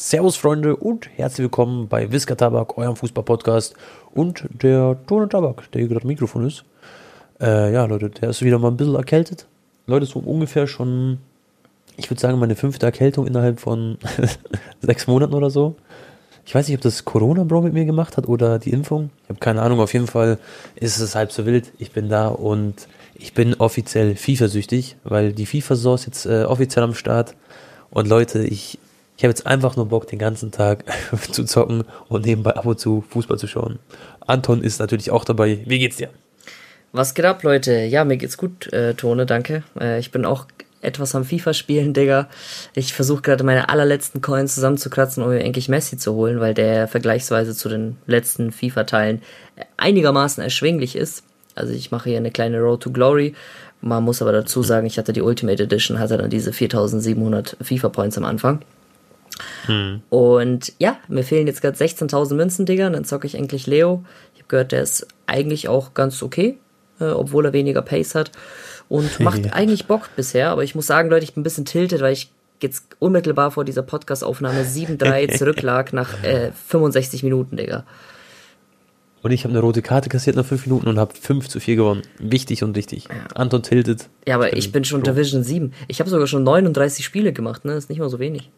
Servus Freunde und herzlich willkommen bei Whisker Tabak, eurem Fußball-Podcast und der Tone Tabak, der hier gerade Mikrofon ist. Äh, ja, Leute, der ist wieder mal ein bisschen erkältet. Leute, so ungefähr schon, ich würde sagen, meine fünfte Erkältung innerhalb von sechs Monaten oder so. Ich weiß nicht, ob das Corona-Bro mit mir gemacht hat oder die Impfung. Ich habe keine Ahnung. Auf jeden Fall ist es halb so wild. Ich bin da und ich bin offiziell FIFA-süchtig, weil die ist jetzt äh, offiziell am Start. Und Leute, ich, ich habe jetzt einfach nur Bock, den ganzen Tag zu zocken und nebenbei ab und zu Fußball zu schauen. Anton ist natürlich auch dabei. Wie geht's dir? Was geht ab, Leute? Ja, mir geht's gut, äh, Tone, danke. Äh, ich bin auch etwas am FIFA spielen, Digga. Ich versuche gerade meine allerletzten Coins zusammenzukratzen, um mir endlich Messi zu holen, weil der vergleichsweise zu den letzten FIFA-Teilen einigermaßen erschwinglich ist. Also ich mache hier eine kleine Road to Glory. Man muss aber dazu sagen, ich hatte die Ultimate Edition, hatte dann diese 4700 FIFA Points am Anfang. Hm. Und ja, mir fehlen jetzt gerade 16.000 Münzen, Digga. Und dann zocke ich endlich Leo. Ich habe gehört, der ist eigentlich auch ganz okay, äh, obwohl er weniger Pace hat. Und macht eigentlich Bock bisher. Aber ich muss sagen, Leute, ich bin ein bisschen tiltet, weil ich jetzt unmittelbar vor dieser Podcast-Aufnahme 7-3 zurücklag nach äh, 65 Minuten, Digga. Und ich habe eine rote Karte kassiert nach 5 Minuten und habe 5 zu 4 gewonnen. Wichtig und wichtig. Ja. Anton tiltet. Ja, aber ich bin, ich bin schon Division 7. Ich habe sogar schon 39 Spiele gemacht, ne? Das ist nicht mal so wenig.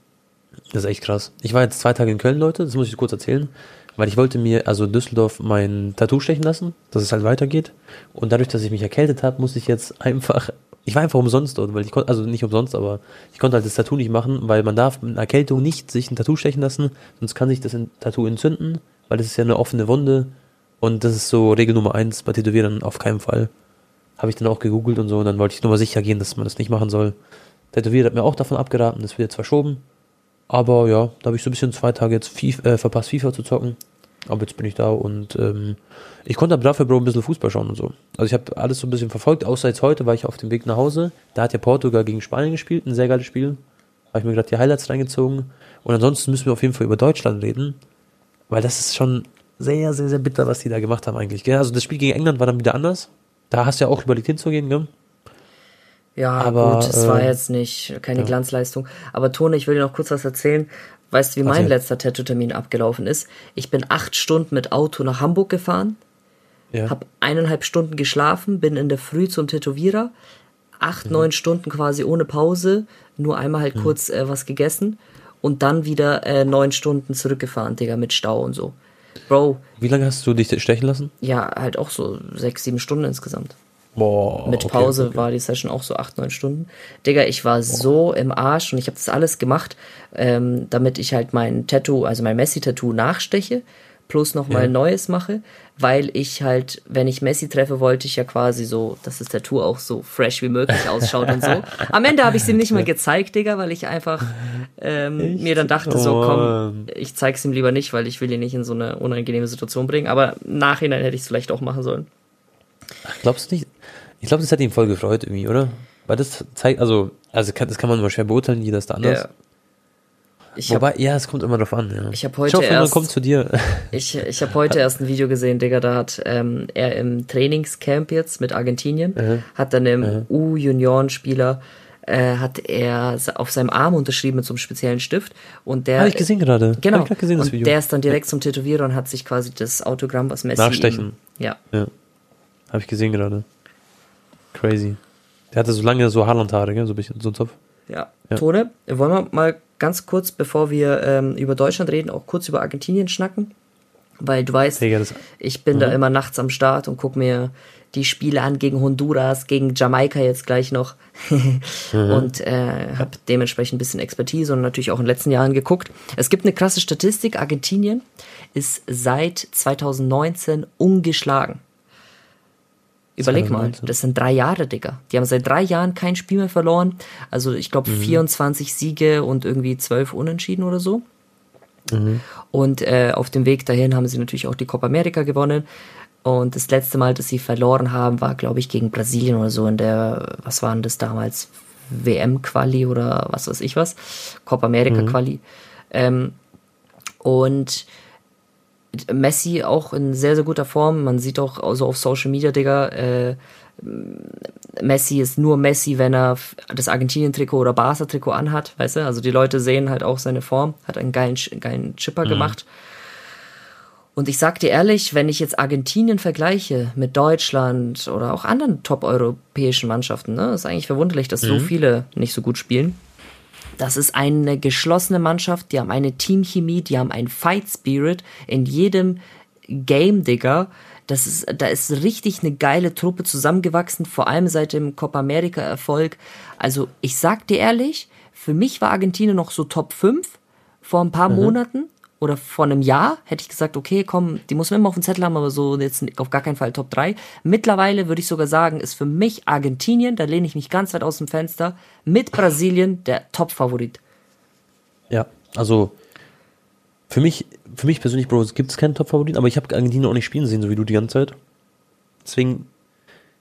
Das ist echt krass. Ich war jetzt zwei Tage in Köln, Leute, das muss ich kurz erzählen, weil ich wollte mir, also Düsseldorf, mein Tattoo stechen lassen, dass es halt weitergeht. Und dadurch, dass ich mich erkältet habe, musste ich jetzt einfach, ich war einfach umsonst dort, weil ich konnte, also nicht umsonst, aber ich konnte halt das Tattoo nicht machen, weil man darf mit Erkältung nicht sich ein Tattoo stechen lassen, sonst kann sich das Tattoo entzünden, weil das ist ja eine offene Wunde und das ist so Regel Nummer eins bei Tätowieren auf keinen Fall. Habe ich dann auch gegoogelt und so und dann wollte ich nur mal sicher gehen, dass man das nicht machen soll. Tätowierer hat mir auch davon abgeraten, das wird jetzt verschoben. Aber ja, da habe ich so ein bisschen zwei Tage jetzt FIFA, äh, verpasst, FIFA zu zocken. Aber jetzt bin ich da und ähm, ich konnte aber dafür, Bro, ein bisschen Fußball schauen und so. Also ich habe alles so ein bisschen verfolgt, außer jetzt heute war ich auf dem Weg nach Hause. Da hat ja Portugal gegen Spanien gespielt, ein sehr geiles Spiel. Habe ich mir gerade die Highlights reingezogen. Und ansonsten müssen wir auf jeden Fall über Deutschland reden, weil das ist schon sehr, sehr, sehr bitter, was die da gemacht haben eigentlich. Gell? Also das Spiel gegen England war dann wieder anders. Da hast du ja auch überlegt hinzugehen, gell? Ja, aber gut, es äh, war jetzt nicht keine ja. Glanzleistung. Aber Tone, ich will dir noch kurz was erzählen. Weißt du, wie mein letzter Tattoo-Termin abgelaufen ist? Ich bin acht Stunden mit Auto nach Hamburg gefahren, ja. hab eineinhalb Stunden geschlafen, bin in der Früh zum Tätowierer, acht, mhm. neun Stunden quasi ohne Pause, nur einmal halt mhm. kurz äh, was gegessen und dann wieder äh, neun Stunden zurückgefahren, Digga, mit Stau und so. Bro. Wie lange hast du dich stechen lassen? Ja, halt auch so sechs, sieben Stunden insgesamt. Boah, Mit Pause okay, okay. war die Session auch so acht, neun Stunden. Digga, ich war Boah. so im Arsch und ich habe das alles gemacht, ähm, damit ich halt mein Tattoo, also mein Messi-Tattoo nachsteche, plus nochmal ja. Neues mache, weil ich halt, wenn ich Messi treffe, wollte ich ja quasi so, dass das Tattoo auch so fresh wie möglich ausschaut und so. Am Ende habe ich es ihm nicht mal gezeigt, Digga, weil ich einfach ähm, mir dann dachte, so komm, ich zeig's ihm lieber nicht, weil ich will ihn nicht in so eine unangenehme Situation bringen. Aber im Nachhinein hätte ich es vielleicht auch machen sollen. Ach, glaubst du nicht? Ich glaube, das hat ihn voll gefreut irgendwie, oder? Weil das zeigt, also, also kann, das kann man immer schwer beurteilen, jeder ist da anders. Ja. Ich Wobei, hab, ja, es kommt immer drauf an. Ja. Ich habe heute ich hoffe, erst, kommt zu dir. Ich, ich habe heute erst ein Video gesehen, Digga, da hat ähm, er im Trainingscamp jetzt mit Argentinien, -huh. hat dann im -huh. U-Junioren-Spieler äh, hat er auf seinem Arm unterschrieben mit so einem speziellen Stift und der. Habe ich gesehen gerade. Genau. Gesehen, und der ist dann direkt zum Tätowierer und hat sich quasi das Autogramm, was Messi. Nachstechen. Ihm, ja. Ja. Habe ich gesehen gerade. Crazy. Der hatte so lange so Haarlandhaare, gell? so ein bisschen, so ein Zopf. Ja. ja. Tone, wollen wir mal ganz kurz, bevor wir ähm, über Deutschland reden, auch kurz über Argentinien schnacken? Weil du weißt, Digga, ich bin mhm. da immer nachts am Start und guck mir die Spiele an gegen Honduras, gegen Jamaika jetzt gleich noch. mhm. Und äh, habe dementsprechend ein bisschen Expertise und natürlich auch in den letzten Jahren geguckt. Es gibt eine krasse Statistik. Argentinien ist seit 2019 ungeschlagen. Überleg mal, das sind drei Jahre, Digga. Die haben seit drei Jahren kein Spiel mehr verloren. Also ich glaube mhm. 24 Siege und irgendwie 12 Unentschieden oder so. Mhm. Und äh, auf dem Weg dahin haben sie natürlich auch die Copa America gewonnen. Und das letzte Mal, dass sie verloren haben, war, glaube ich, gegen Brasilien oder so in der, was waren das damals? WM-Quali oder was weiß ich was. Copa America-Quali. Mhm. Ähm, und Messi auch in sehr, sehr guter Form. Man sieht auch also auf Social Media, Digga, äh, Messi ist nur Messi, wenn er das Argentinien-Trikot oder Barca-Trikot anhat, weißt du? Also die Leute sehen halt auch seine Form, hat einen geilen, geilen Chipper mhm. gemacht. Und ich sag dir ehrlich, wenn ich jetzt Argentinien vergleiche mit Deutschland oder auch anderen top-europäischen Mannschaften, ne, ist eigentlich verwunderlich, dass mhm. so viele nicht so gut spielen. Das ist eine geschlossene Mannschaft, die haben eine Teamchemie, die haben einen Fight Spirit in jedem Game, Digger. Das ist, da ist richtig eine geile Truppe zusammengewachsen, vor allem seit dem Copa America Erfolg. Also, ich sag dir ehrlich, für mich war Argentinien noch so Top 5 vor ein paar mhm. Monaten oder vor einem Jahr hätte ich gesagt, okay, komm, die muss man immer auf dem Zettel haben, aber so jetzt auf gar keinen Fall Top 3. Mittlerweile würde ich sogar sagen, ist für mich Argentinien, da lehne ich mich ganz weit aus dem Fenster, mit Brasilien der Top-Favorit. Ja, also für mich, für mich persönlich, Bro, gibt es keinen Top-Favorit, aber ich habe Argentinien auch nicht spielen sehen, so wie du die ganze Zeit. Deswegen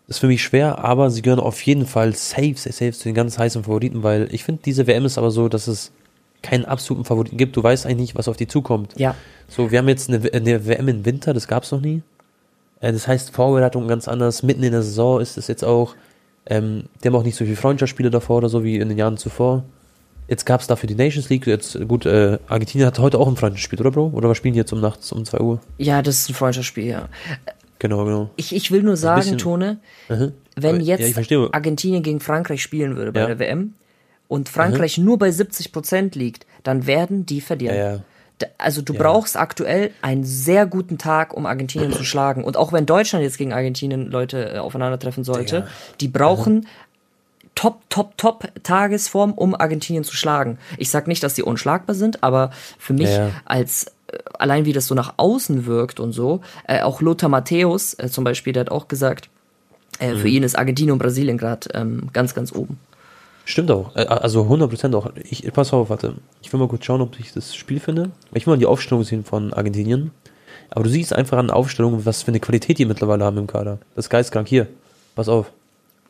ist für mich schwer, aber sie gehören auf jeden Fall safe, safe, safe zu den ganz heißen Favoriten, weil ich finde, diese WM ist aber so, dass es keinen absoluten Favoriten gibt. Du weißt eigentlich nicht, was auf die zukommt. Ja. So, wir haben jetzt eine, eine WM im Winter, das gab es noch nie. Äh, das heißt, Vorbereitung ganz anders. Mitten in der Saison ist es jetzt auch. Ähm, die haben auch nicht so viele Freundschaftsspiele davor oder so wie in den Jahren zuvor. Jetzt gab es dafür die Nations League. Jetzt, gut, äh, Argentinien hat heute auch ein Freundschaftsspiel, oder Bro? Oder was spielen die jetzt um nachts um 2 Uhr? Ja, das ist ein Freundschaftsspiel, ja. Genau, genau. Ich, ich will nur sagen, Tone, uh -huh. wenn jetzt ja, Argentinien gegen Frankreich spielen würde bei ja. der WM, und Frankreich mhm. nur bei 70 Prozent liegt, dann werden die verlieren. Ja, ja. Also du ja. brauchst aktuell einen sehr guten Tag, um Argentinien zu schlagen. Und auch wenn Deutschland jetzt gegen Argentinien Leute äh, aufeinandertreffen sollte, die brauchen mhm. top, top, top Tagesform, um Argentinien zu schlagen. Ich sag nicht, dass sie unschlagbar sind, aber für mich als äh, allein wie das so nach außen wirkt und so, äh, auch Lothar Matthäus äh, zum Beispiel, der hat auch gesagt, äh, mhm. für ihn ist Argentinien und Brasilien gerade ähm, ganz, ganz oben. Stimmt auch. Also 100% auch. Ich, pass auf, warte. Ich will mal kurz schauen, ob ich das Spiel finde. Ich will mal die Aufstellung sehen von Argentinien. Aber du siehst einfach an der Aufstellung, was für eine Qualität die mittlerweile haben im Kader. Das ist geistkrank. Hier, pass auf.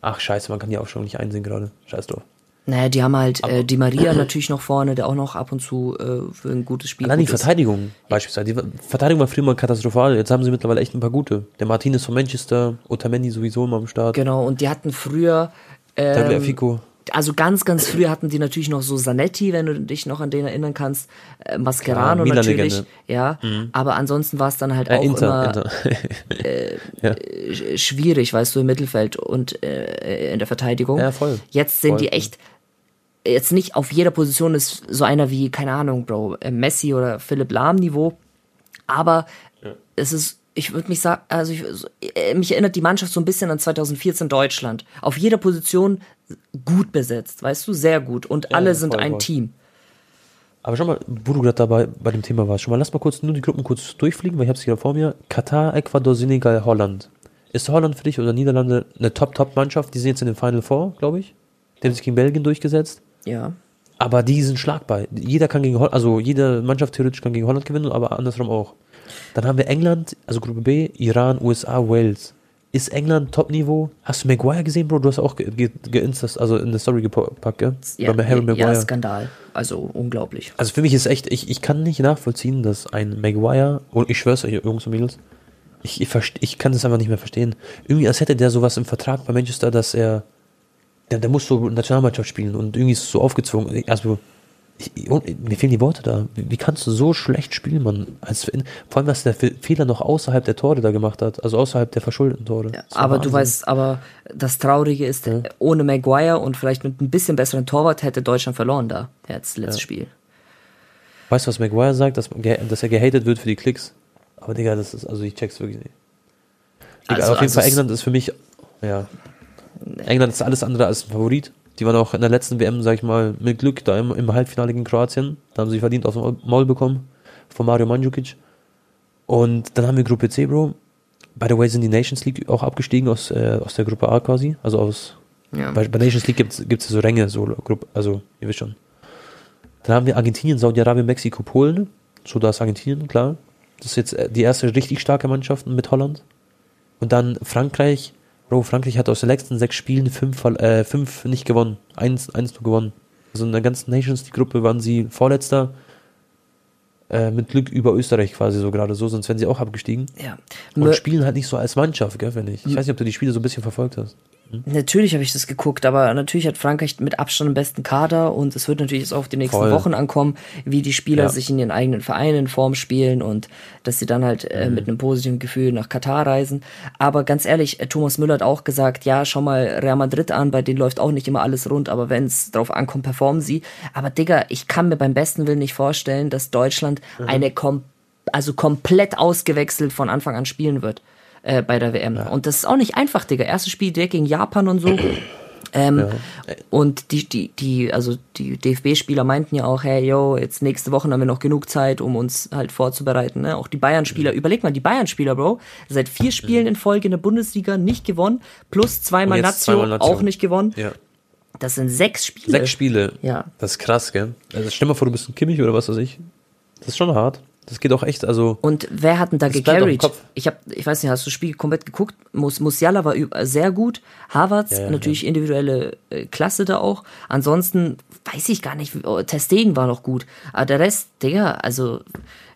Ach, scheiße, man kann die Aufstellung nicht einsehen gerade. Scheiß drauf. Naja, die haben halt äh, die Maria natürlich noch vorne, der auch noch ab und zu äh, für ein gutes Spiel. Allein die Verteidigung ist. beispielsweise. Die Verteidigung war früher mal katastrophal. Jetzt haben sie mittlerweile echt ein paar gute. Der Martinez von Manchester, Otamendi sowieso immer am Start. Genau, und die hatten früher. Ähm, Fico also ganz, ganz früh hatten die natürlich noch so Zanetti, wenn du dich noch an den erinnern kannst, äh, Mascherano ja, natürlich, ja, mhm. aber ansonsten war es dann halt äh, auch Inter, immer Inter. äh, ja. Äh, schwierig, weißt du, im Mittelfeld und äh, in der Verteidigung. Ja, voll. Jetzt sind voll. die echt jetzt nicht auf jeder Position ist so einer wie, keine Ahnung, Bro, äh, Messi oder Philipp Lahm Niveau, aber ja. es ist ich würde mich sagen, also ich, mich erinnert die Mannschaft so ein bisschen an 2014 Deutschland. Auf jeder Position gut besetzt, weißt du, sehr gut. Und ja, alle sind voll, ein voll. Team. Aber schau mal, wo du gerade dabei bei dem Thema warst, schon mal lass mal kurz nur die Gruppen kurz durchfliegen, weil ich habe es hier vor mir. Katar, Ecuador, Senegal, Holland. Ist Holland für dich oder Niederlande eine Top-Top-Mannschaft? Die sind jetzt in den Final Four, glaube ich. Die haben sich gegen Belgien durchgesetzt. Ja. Aber die sind schlagbar. Jeder kann gegen Holland, also jede Mannschaft theoretisch kann gegen Holland gewinnen, aber andersrum auch. Dann haben wir England, also Gruppe B, Iran, USA, Wales. Ist England Top-Niveau? Hast du Maguire gesehen, Bro? Du hast auch geinstast, ge ge also in der Story gepackt, gell? Ja, Bei Harry Maguire. ja, Skandal. Also unglaublich. Also für mich ist echt, ich, ich kann nicht nachvollziehen, dass ein Maguire, und ich schwör's euch, Jungs und Mädels, ich, ich, ich kann das einfach nicht mehr verstehen. Irgendwie, als hätte der sowas im Vertrag bei Manchester, dass er, der, der muss so Nationalmannschaft spielen und irgendwie ist es so aufgezwungen. Also, ich, mir fehlen die Worte da. Wie, wie, kannst du so schlecht spielen, Mann? Als, vor allem, dass der Fehler noch außerhalb der Tore da gemacht hat, also außerhalb der verschuldeten Tore. Ja, aber Wahnsinn. du weißt, aber das Traurige ist, ja. ohne Maguire und vielleicht mit ein bisschen besseren Torwart hätte Deutschland verloren da, jetzt letztes ja. Spiel. Weißt du, was Maguire sagt, dass, dass er gehatet wird für die Klicks? Aber Digga, das ist, also ich check's wirklich nicht. Digga, also, auf jeden also Fall, England ist für mich, ja. England ist alles andere als ein Favorit. Die waren auch in der letzten WM, sag ich mal, mit Glück da im, im Halbfinale gegen Kroatien. Da haben sie verdient aus dem Maul bekommen von Mario Mandzukic. Und dann haben wir Gruppe C, Bro. By the way, sind die Nations League auch abgestiegen aus, äh, aus der Gruppe A quasi. Also aus. Ja. Bei, bei Nations League gibt es so Ränge, so Gruppe, also ihr wisst schon. Dann haben wir Argentinien, Saudi-Arabien, Mexiko, Polen. So, da ist Argentinien, klar. Das ist jetzt äh, die erste richtig starke Mannschaft mit Holland. Und dann Frankreich, Bro, Frankreich hat aus den letzten sechs Spielen fünf, äh, fünf nicht gewonnen. Eins, eins nur gewonnen. Also in der ganzen Nations League-Gruppe waren sie Vorletzter. Äh, mit Glück über Österreich quasi so gerade so, sonst wären sie auch abgestiegen. Ja. Und spielen halt nicht so als Mannschaft, gell, finde ich. Ich weiß nicht, ob du die Spiele so ein bisschen verfolgt hast. Hm? Natürlich habe ich das geguckt, aber natürlich hat Frankreich mit Abstand den besten Kader und es wird natürlich jetzt auf die nächsten Voll. Wochen ankommen, wie die Spieler ja. sich in ihren eigenen Vereinen in Form spielen und dass sie dann halt äh, mhm. mit einem positiven Gefühl nach Katar reisen. Aber ganz ehrlich, äh, Thomas Müller hat auch gesagt, ja, schau mal Real Madrid an, bei denen läuft auch nicht immer alles rund, aber wenn es drauf ankommt, performen sie. Aber Digga, ich kann mir beim besten Willen nicht vorstellen, dass Deutschland mhm. eine kom also komplett ausgewechselt von Anfang an spielen wird äh, bei der WM. Ja. Und das ist auch nicht einfach, Digga. Erstes Spiel direkt gegen Japan und so. Ähm, ja. Und die, die, die, also die DFB-Spieler meinten ja auch, hey, yo, jetzt nächste Woche haben wir noch genug Zeit, um uns halt vorzubereiten. Ne? Auch die Bayern-Spieler, mhm. überleg mal, die Bayern-Spieler, Bro, seit vier Spielen mhm. in Folge in der Bundesliga nicht gewonnen, plus zweimal Nazio, zweimal Nazio auch nicht gewonnen. Ja. Das sind sechs Spiele. Sechs Spiele. Ja. Das ist krass, gell? Also stell mal vor, du bist ein Kimmich oder was weiß ich. Das ist schon hart. Das geht auch echt, also. Und wer hat denn da gecarried? Ich habe, ich weiß nicht, hast du das Spiel komplett geguckt? Mus Musiala war sehr gut. Harvards, ja, ja, natürlich ja. individuelle äh, Klasse da auch. Ansonsten weiß ich gar nicht, oh, Testegen war noch gut. Aber der Rest, Digga, also,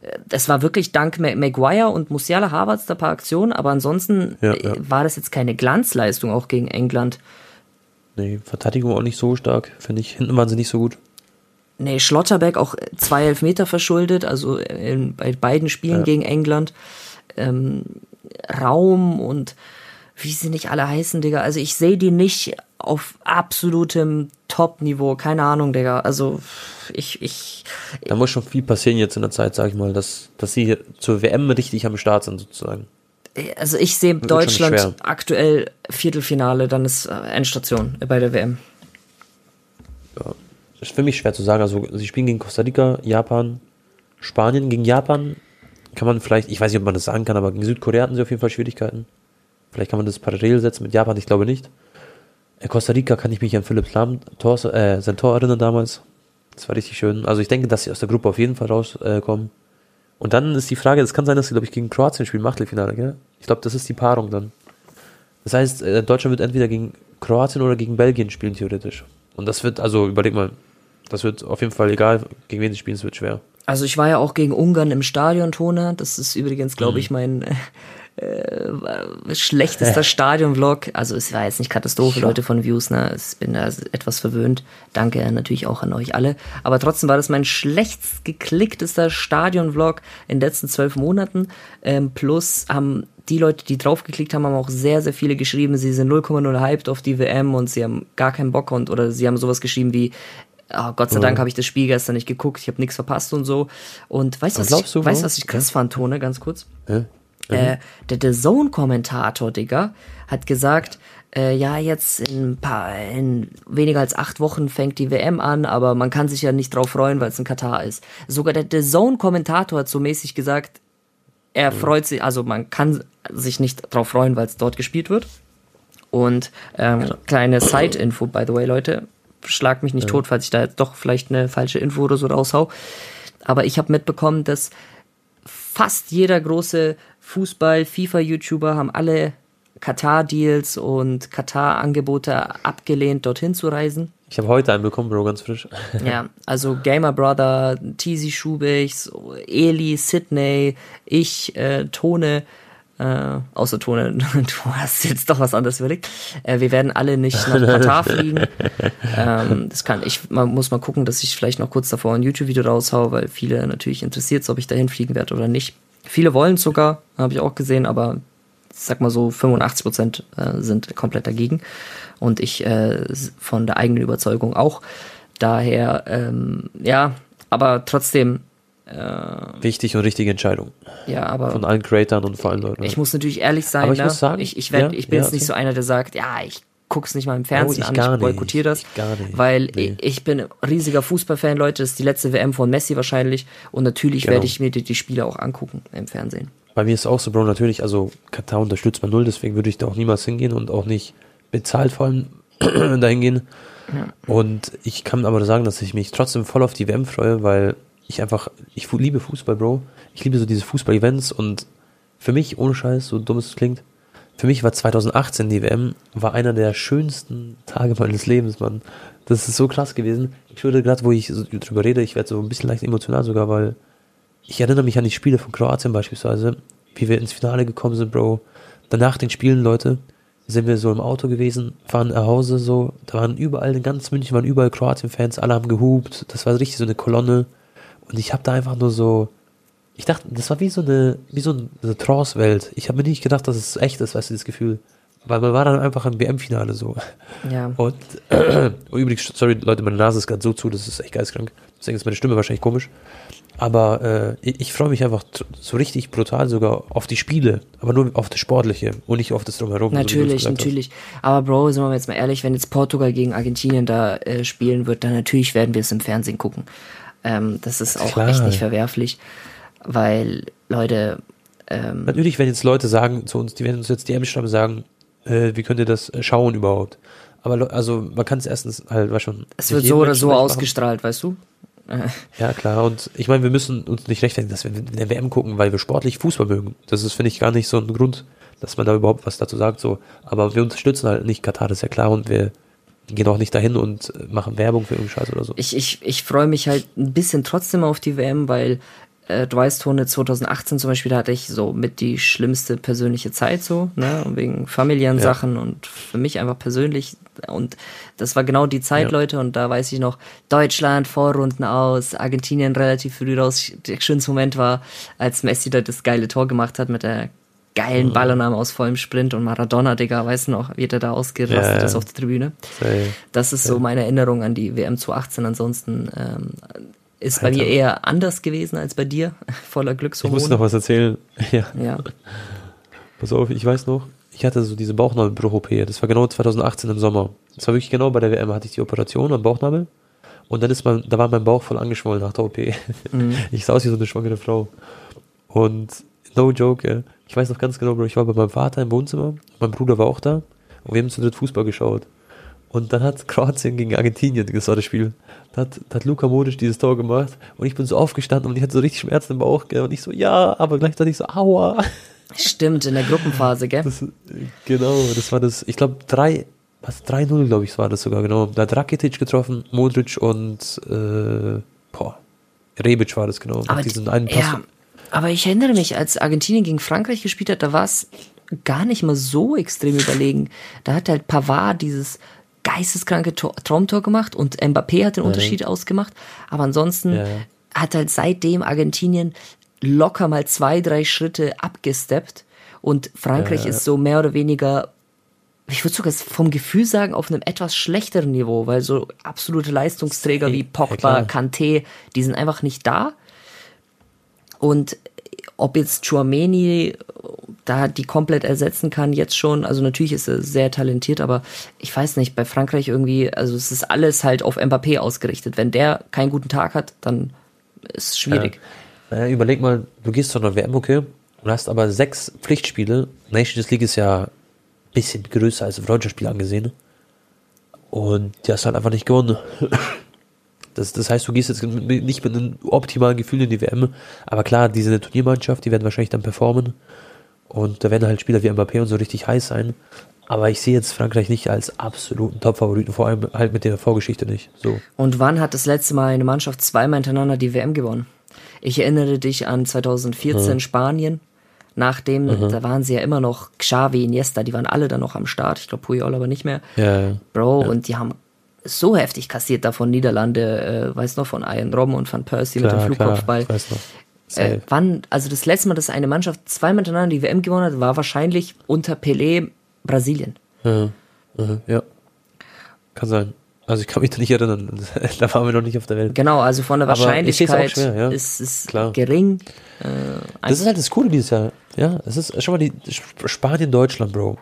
äh, das war wirklich dank Maguire und Musiala Harvards da paar Aktionen, aber ansonsten äh, war das jetzt keine Glanzleistung auch gegen England. Nee, Verteidigung auch nicht so stark, finde ich. Hinten waren sie nicht so gut. Nee, Schlotterbeck auch zwei Elfmeter verschuldet, also in, bei beiden Spielen ja. gegen England. Ähm, Raum und wie sie nicht alle heißen, Digga. Also ich sehe die nicht auf absolutem Top-Niveau. Keine Ahnung, Digga. Also ich, ich. Da muss schon viel passieren jetzt in der Zeit, sag ich mal, dass, dass sie zur WM richtig am Start sind, sozusagen. Also ich sehe Deutschland aktuell Viertelfinale, dann ist äh, Endstation bei der WM. Ja, ist für mich schwer zu sagen. Also, sie spielen gegen Costa Rica, Japan, Spanien. Gegen Japan kann man vielleicht, ich weiß nicht, ob man das sagen kann, aber gegen Südkorea hatten sie auf jeden Fall Schwierigkeiten. Vielleicht kann man das parallel setzen mit Japan, ich glaube nicht. In äh, Costa Rica kann ich mich an Philipp Lahm, Tor, äh, sein Tor erinnern damals. Das war richtig schön. Also ich denke, dass sie aus der Gruppe auf jeden Fall rauskommen. Äh, und dann ist die Frage, es kann sein, dass sie, glaube ich, gegen Kroatien spielen, Achtelfinale, gell? Ich glaube, das ist die Paarung dann. Das heißt, äh, Deutschland wird entweder gegen Kroatien oder gegen Belgien spielen, theoretisch. Und das wird, also überleg mal, das wird auf jeden Fall egal, gegen wen sie spielen, es wird schwer. Also ich war ja auch gegen Ungarn im Stadion, Tone. Das ist übrigens, glaube ich, mhm. mein äh, schlechtester Stadion-Vlog. Also es war jetzt nicht Katastrophe, ja. Leute von Views, ne? Ich bin da etwas verwöhnt. Danke natürlich auch an euch alle. Aber trotzdem war das mein schlechtst geklicktester Stadion-Vlog in den letzten zwölf Monaten. Ähm, plus haben die Leute, die draufgeklickt haben, haben auch sehr, sehr viele geschrieben, sie sind 0,0 hyped auf die WM und sie haben gar keinen Bock und oder sie haben sowas geschrieben wie, oh, Gott sei Dank habe ich das Spiel gestern nicht geguckt, ich habe nichts verpasst und so. Und weißt du, was, ich, du, weißt, was ich krass ja? fand, Tone, ganz kurz? Ja? Äh, der The Zone-Kommentator, Digga, hat gesagt, äh, ja, jetzt in paar, in weniger als acht Wochen fängt die WM an, aber man kann sich ja nicht drauf freuen, weil es in Katar ist. Sogar der The Zone-Kommentator hat so mäßig gesagt, er mhm. freut sich, also man kann sich nicht drauf freuen, weil es dort gespielt wird. Und ähm, kleine Side-Info, by the way, Leute, schlag mich nicht ja. tot, falls ich da jetzt doch vielleicht eine falsche Info oder so raushau. Aber ich habe mitbekommen, dass fast jeder große Fußball-FIFA-YouTuber haben alle Katar-Deals und Katar-Angebote abgelehnt, dorthin zu reisen. Ich habe heute einen bekommen, Bro, ganz frisch. ja, also Gamer Brother, Tizi Schubichs, Eli, Sydney, ich, äh, Tone, äh, außer Tone, du hast jetzt doch was anderes überlegt. Äh, wir werden alle nicht nach Katar fliegen. Ähm, das kann ich, man muss mal gucken, dass ich vielleicht noch kurz davor ein YouTube-Video raushaue, weil viele natürlich interessiert, ob ich dahin fliegen werde oder nicht. Viele wollen sogar, habe ich auch gesehen, aber sag mal so 85 Prozent äh, sind komplett dagegen. Und ich äh, von der eigenen Überzeugung auch. Daher, ähm, ja, aber trotzdem äh, Wichtig und richtige Entscheidung. Ja, aber. Von allen Creatoren und vor allen Leuten. Ich muss natürlich ehrlich sein, aber ich, ne? muss sagen, ich, ich, werd, ja, ich bin ja, jetzt nicht so einer, der sagt, ja, ich guck's nicht mal im Fernsehen oh, ich an, ich boykottiere das. Ich gar nicht. Weil nee. ich bin riesiger Fußballfan, Leute, das ist die letzte WM von Messi wahrscheinlich und natürlich genau. werde ich mir die, die Spiele auch angucken im Fernsehen. Bei mir ist auch so, Bro, natürlich, also Katar unterstützt man null, deswegen würde ich da auch niemals hingehen und auch nicht bezahlt vor allem dahin gehen. Ja. Und ich kann aber sagen, dass ich mich trotzdem voll auf die WM freue, weil ich einfach, ich liebe Fußball, Bro. Ich liebe so diese Fußball-Events und für mich, ohne Scheiß, so dumm es klingt, für mich war 2018 die WM, war einer der schönsten Tage meines Lebens, Mann. Das ist so krass gewesen. Ich würde gerade, wo ich so drüber rede, ich werde so ein bisschen leicht emotional sogar, weil ich erinnere mich an die Spiele von Kroatien beispielsweise, wie wir ins Finale gekommen sind, Bro. Danach den Spielen, Leute, sind wir so im Auto gewesen, fahren nach Hause so, da waren überall, in ganz München waren überall Kroatien-Fans, alle haben gehupt, das war richtig so eine Kolonne. Und ich habe da einfach nur so, ich dachte, das war wie so eine, wie so eine Trance-Welt. Ich habe mir nicht gedacht, dass es echt ist, weißt du, das Gefühl. Weil man war dann einfach im WM-Finale so. Ja. Und äh, übrigens, sorry Leute, meine Nase ist gerade so zu, das ist echt geistkrank. Deswegen ist meine Stimme wahrscheinlich komisch. Aber äh, ich, ich freue mich einfach so richtig brutal sogar auf die Spiele, aber nur auf das Sportliche und nicht auf das Drumherum. Natürlich, so natürlich. Hast. Aber Bro, sind wir jetzt mal ehrlich, wenn jetzt Portugal gegen Argentinien da äh, spielen wird, dann natürlich werden wir es im Fernsehen gucken. Ähm, das ist auch Klar. echt nicht verwerflich, weil Leute. Ähm, natürlich, wenn jetzt Leute sagen zu uns, die werden uns jetzt DM schreiben sagen, äh, wie könnt ihr das schauen überhaupt? Aber also man kann es erstens halt, war schon. Es wird so oder so ausgestrahlt, machen. weißt du? Ja, klar. Und ich meine, wir müssen uns nicht rechtfertigen, dass wir in der WM gucken, weil wir sportlich Fußball mögen. Das ist, finde ich, gar nicht so ein Grund, dass man da überhaupt was dazu sagt. So. Aber wir unterstützen halt nicht Katar, das ist ja klar. Und wir gehen auch nicht dahin und machen Werbung für irgendeinen Scheiß oder so. Ich, ich, ich freue mich halt ein bisschen trotzdem auf die WM, weil äh, du weißt, Tone 2018 zum Beispiel, da hatte ich so mit die schlimmste persönliche Zeit so, ne, wegen familiären ja. Sachen und für mich einfach persönlich und das war genau die Zeit, ja. Leute, und da weiß ich noch, Deutschland, Vorrunden aus, Argentinien relativ früh raus. Der schönste Moment war, als Messi da das geile Tor gemacht hat mit der geilen mhm. Ballannahme aus vollem Sprint und Maradona, Digga, weißt du noch, wie der da ausgerastet ja, ist auf der Tribüne. Das ist so meine Erinnerung an die WM 2018. Ansonsten ähm, ist Alter. bei mir eher anders gewesen als bei dir, voller Glückshormone. Ich muss noch was erzählen. Ja. ja. Pass auf, ich weiß noch, ich hatte so diese Bauchnabelbruch-OP, das war genau 2018 im Sommer. Das war wirklich genau bei der WM, hatte ich die Operation am Bauchnabel. Und dann ist mein, da war mein Bauch voll angeschwollen nach der OP. Mhm. Ich sah aus wie so eine schwangere Frau. Und no joke, ja. ich weiß noch ganz genau, Bro, ich war bei meinem Vater im Wohnzimmer, mein Bruder war auch da und wir haben zu dritt Fußball geschaut. Und dann hat Kroatien gegen Argentinien, das war das Spiel, da hat, da hat Luka Modic dieses Tor gemacht und ich bin so aufgestanden und ich hatte so richtig Schmerzen im Bauch gell? und ich so, ja, aber gleichzeitig so, aua. Stimmt, in der Gruppenphase, gell? Das, genau, das war das, ich glaube, drei, was, 3-0, glaube ich, war das sogar, genau. Da hat Rakitic getroffen, Modric und, äh, boah, Rebic war das, genau. Aber, diesen einen Pass. Ja, aber ich erinnere mich, als Argentinien gegen Frankreich gespielt hat, da war es gar nicht mal so extrem überlegen. Da hat halt Pavard dieses geisteskranke Traumtor gemacht und Mbappé hat den ja. Unterschied ausgemacht. Aber ansonsten ja. hat halt seitdem Argentinien locker mal zwei, drei Schritte abgesteppt und Frankreich ja. ist so mehr oder weniger ich würde sogar vom Gefühl sagen, auf einem etwas schlechteren Niveau, weil so absolute Leistungsträger wie Pogba, ja, Kanté, die sind einfach nicht da. Und ob jetzt Chouameni da die komplett ersetzen kann, jetzt schon. Also natürlich ist er sehr talentiert, aber ich weiß nicht, bei Frankreich irgendwie, also es ist alles halt auf Mbappé ausgerichtet. Wenn der keinen guten Tag hat, dann ist es schwierig. Ja. Naja, überleg mal, du gehst zu einer WM, okay, und hast aber sechs Pflichtspiele. Nations League ist ja ein bisschen größer als Freundschaftsspiel angesehen. Und die hast halt einfach nicht gewonnen. Das, das heißt, du gehst jetzt nicht mit einem optimalen Gefühl in die WM. Aber klar, diese Turniermannschaft, die werden wahrscheinlich dann performen. Und da werden halt Spieler wie Mbappé und so richtig heiß sein. Aber ich sehe jetzt Frankreich nicht als absoluten Top-Favoriten, vor allem halt mit der Vorgeschichte nicht. So. Und wann hat das letzte Mal eine Mannschaft zweimal hintereinander die WM gewonnen? Ich erinnere dich an 2014 mhm. Spanien. Nachdem, mhm. da waren sie ja immer noch Xavi, Iniesta, die waren alle dann noch am Start. Ich glaube, Puyol aber nicht mehr. Ja, ja. Bro, ja. und die haben so heftig kassiert davon Niederlande, äh, weiß noch, von Ian Robben und von Percy klar, mit dem Flugkopfball. Klar. Äh, wann, also das letzte Mal, dass eine Mannschaft zweimal miteinander die WM gewonnen hat, war wahrscheinlich unter Pelé Brasilien. Ja, ja. Kann sein. Also ich kann mich da nicht erinnern. da waren wir noch nicht auf der Welt. Genau, also von der Wahrscheinlichkeit schwer, ja. ist es gering. Äh, das ist halt das Coole dieses Jahr. Ja, es ist schon mal die Spanien, Deutschland, Bro.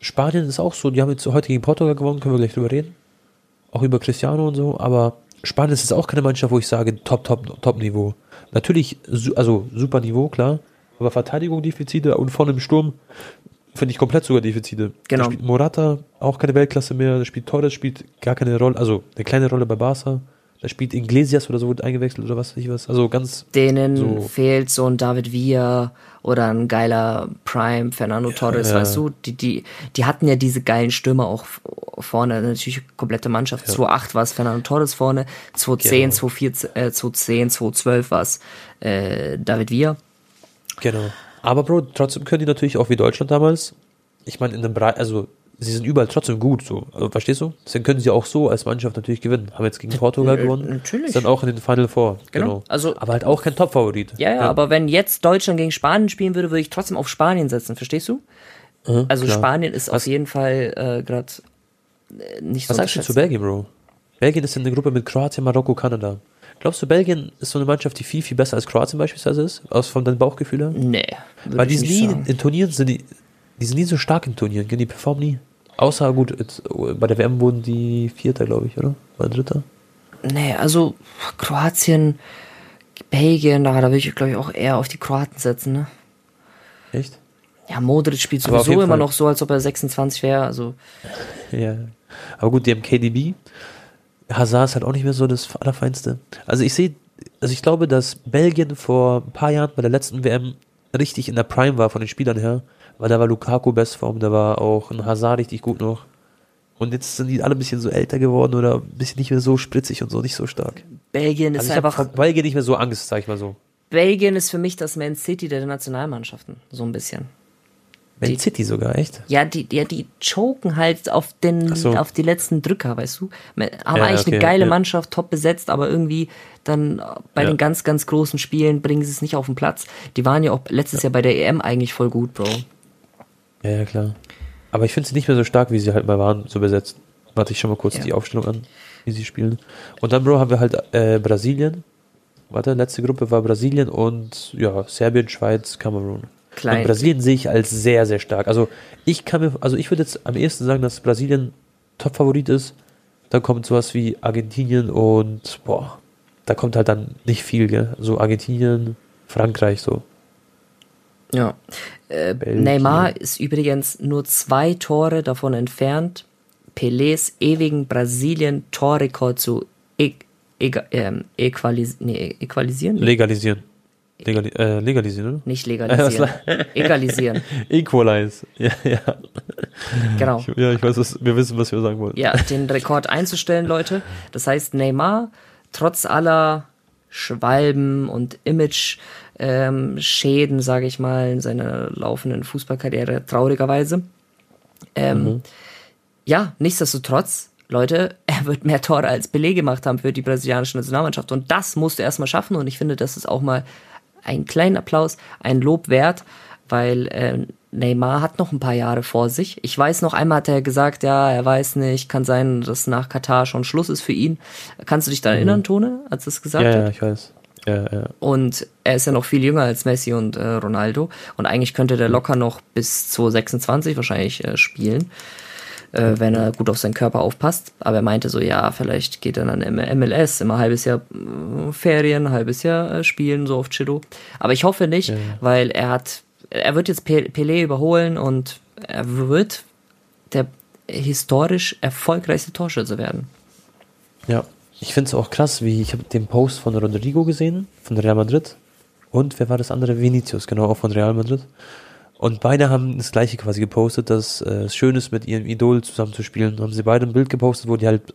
Spanien ist auch so, die haben jetzt heute gegen Portugal gewonnen, können wir gleich drüber reden. Auch über Cristiano und so, aber Spanien ist auch keine Mannschaft, wo ich sage, top, top, top Niveau. Natürlich, also super Niveau, klar. Aber Verteidigung Defizite und vorne im Sturm finde ich komplett sogar Defizite. Genau. Da spielt Morata auch keine Weltklasse mehr. Da spielt Torres, spielt gar keine Rolle, also eine kleine Rolle bei Barca. Da spielt Iglesias oder so wird eingewechselt oder was weiß ich was. Also ganz. Denen so fehlt so ein David Villa oder ein geiler Prime Fernando Torres, ja, weißt du? Die, die, die hatten ja diese geilen Stürmer auch vorne, natürlich komplette Mannschaft. Ja. 2-8 war es Fernando Torres vorne, 2-10, genau. 2-4, äh, 2-10, 2-12 war es äh, David Villa. Genau. Aber Bro, trotzdem können die natürlich auch wie Deutschland damals. Ich meine, in einem Bereich, also sie sind überall trotzdem gut, so. Also, verstehst du? Deswegen können sie auch so als Mannschaft natürlich gewinnen. Haben jetzt gegen Portugal äh, gewonnen. Natürlich. Sind auch in den Final Four. Genau. genau. Also, aber halt auch kein Top-Favorit. Ja, ja, ja, aber wenn jetzt Deutschland gegen Spanien spielen würde, würde ich trotzdem auf Spanien setzen. Verstehst du? Mhm, also klar. Spanien ist Was? auf jeden Fall äh, gerade äh, nicht so. Was sagst du zu Belgien, Bro? Belgien ist in der Gruppe mit Kroatien, Marokko, Kanada. Glaubst du, Belgien ist so eine Mannschaft, die viel, viel besser als Kroatien beispielsweise ist? Aus von deinem Bauchgefühl her? Nee. Weil die sind nie in, in Turnieren, sind die, die sind nie so stark in Turnieren, die performen nie. Außer gut, jetzt, bei der WM wurden die Vierter, glaube ich, oder? Oder Dritter? Nee, also Kroatien, Belgien, da, da würde ich, glaube ich, auch eher auf die Kroaten setzen, ne? Echt? Ja, Modric spielt sowieso immer Fall. noch so, als ob er 26 wäre, also. Ja. Aber gut, die haben KDB. Hazard ist halt auch nicht mehr so das Allerfeinste. Also ich sehe, also ich glaube, dass Belgien vor ein paar Jahren bei der letzten WM richtig in der Prime war von den Spielern her. Weil da war Lukaku Bestform, da war auch ein Hazard richtig gut noch. Und jetzt sind die alle ein bisschen so älter geworden oder ein bisschen nicht mehr so spritzig und so, nicht so stark. Belgien ist also einfach. Belgien nicht mehr so Angst, sag ich mal so. Belgien ist für mich das Man City der Nationalmannschaften, so ein bisschen. Man die, City sogar, echt? Ja, die, ja, die choken halt auf den, so. auf die letzten Drücker, weißt du? Haben ja, eigentlich okay, eine geile ja. Mannschaft, top besetzt, aber irgendwie dann bei ja. den ganz, ganz großen Spielen bringen sie es nicht auf den Platz. Die waren ja auch letztes Jahr bei der EM eigentlich voll gut, Bro. Ja, ja, klar. Aber ich finde sie nicht mehr so stark, wie sie halt mal waren, so besetzt. Warte ich schon mal kurz die Aufstellung an, wie sie spielen. Und dann, Bro, haben wir halt äh, Brasilien. Warte, letzte Gruppe war Brasilien und ja, Serbien, Schweiz, Kamerun. Klein. Und Brasilien sehe ich als sehr, sehr stark. Also ich kann mir, also ich würde jetzt am ehesten sagen, dass Brasilien Top-Favorit ist. Dann kommt sowas wie Argentinien und boah, da kommt halt dann nicht viel, gell? So Argentinien, Frankreich so. Ja. Äh, Neymar ist übrigens nur zwei Tore davon entfernt, Pelés ewigen Brasilien-Torrekord zu e e ähm, equalis nee, equalisieren? Legalisieren. Legali äh, legalisieren, oder? Nicht legalisieren. Egalisieren. Equalize. Ja, ja. Genau. Ich, ja, ich weiß, was, wir wissen, was wir sagen wollen. Ja, den Rekord einzustellen, Leute. Das heißt, Neymar, trotz aller Schwalben und Image ähm, Schäden, sage ich mal, in seiner laufenden Fußballkarriere, traurigerweise. Ähm, mhm. Ja, nichtsdestotrotz, Leute, er wird mehr Tore als Belege gemacht haben für die brasilianische Nationalmannschaft. Und das musste er erstmal schaffen. Und ich finde, das ist auch mal ein kleiner Applaus, ein Lob wert, weil äh, Neymar hat noch ein paar Jahre vor sich. Ich weiß noch, einmal hat er gesagt, ja, er weiß nicht, kann sein, dass nach Katar schon Schluss ist für ihn. Kannst du dich da mhm. erinnern, Tone, als es gesagt ja, hat? Ja, ich weiß. Ja, ja. Und er ist ja noch viel jünger als Messi und äh, Ronaldo. Und eigentlich könnte der locker noch bis 2026 wahrscheinlich äh, spielen, äh, wenn er gut auf seinen Körper aufpasst. Aber er meinte so, ja, vielleicht geht er dann im MLS, immer ein halbes Jahr äh, Ferien, ein halbes Jahr äh, spielen, so auf Chillo. Aber ich hoffe nicht, ja. weil er hat, er wird jetzt Pelé überholen und er wird der historisch erfolgreichste Torschütze werden. Ja, ich finde es auch krass, wie ich habe den Post von Rodrigo gesehen, von Real Madrid. Und wer war das andere? Vinicius, genau, auch von Real Madrid. Und beide haben das gleiche quasi gepostet, dass äh, es schön ist, mit ihrem Idol zusammen zu spielen. Haben sie beide ein Bild gepostet, wo die halt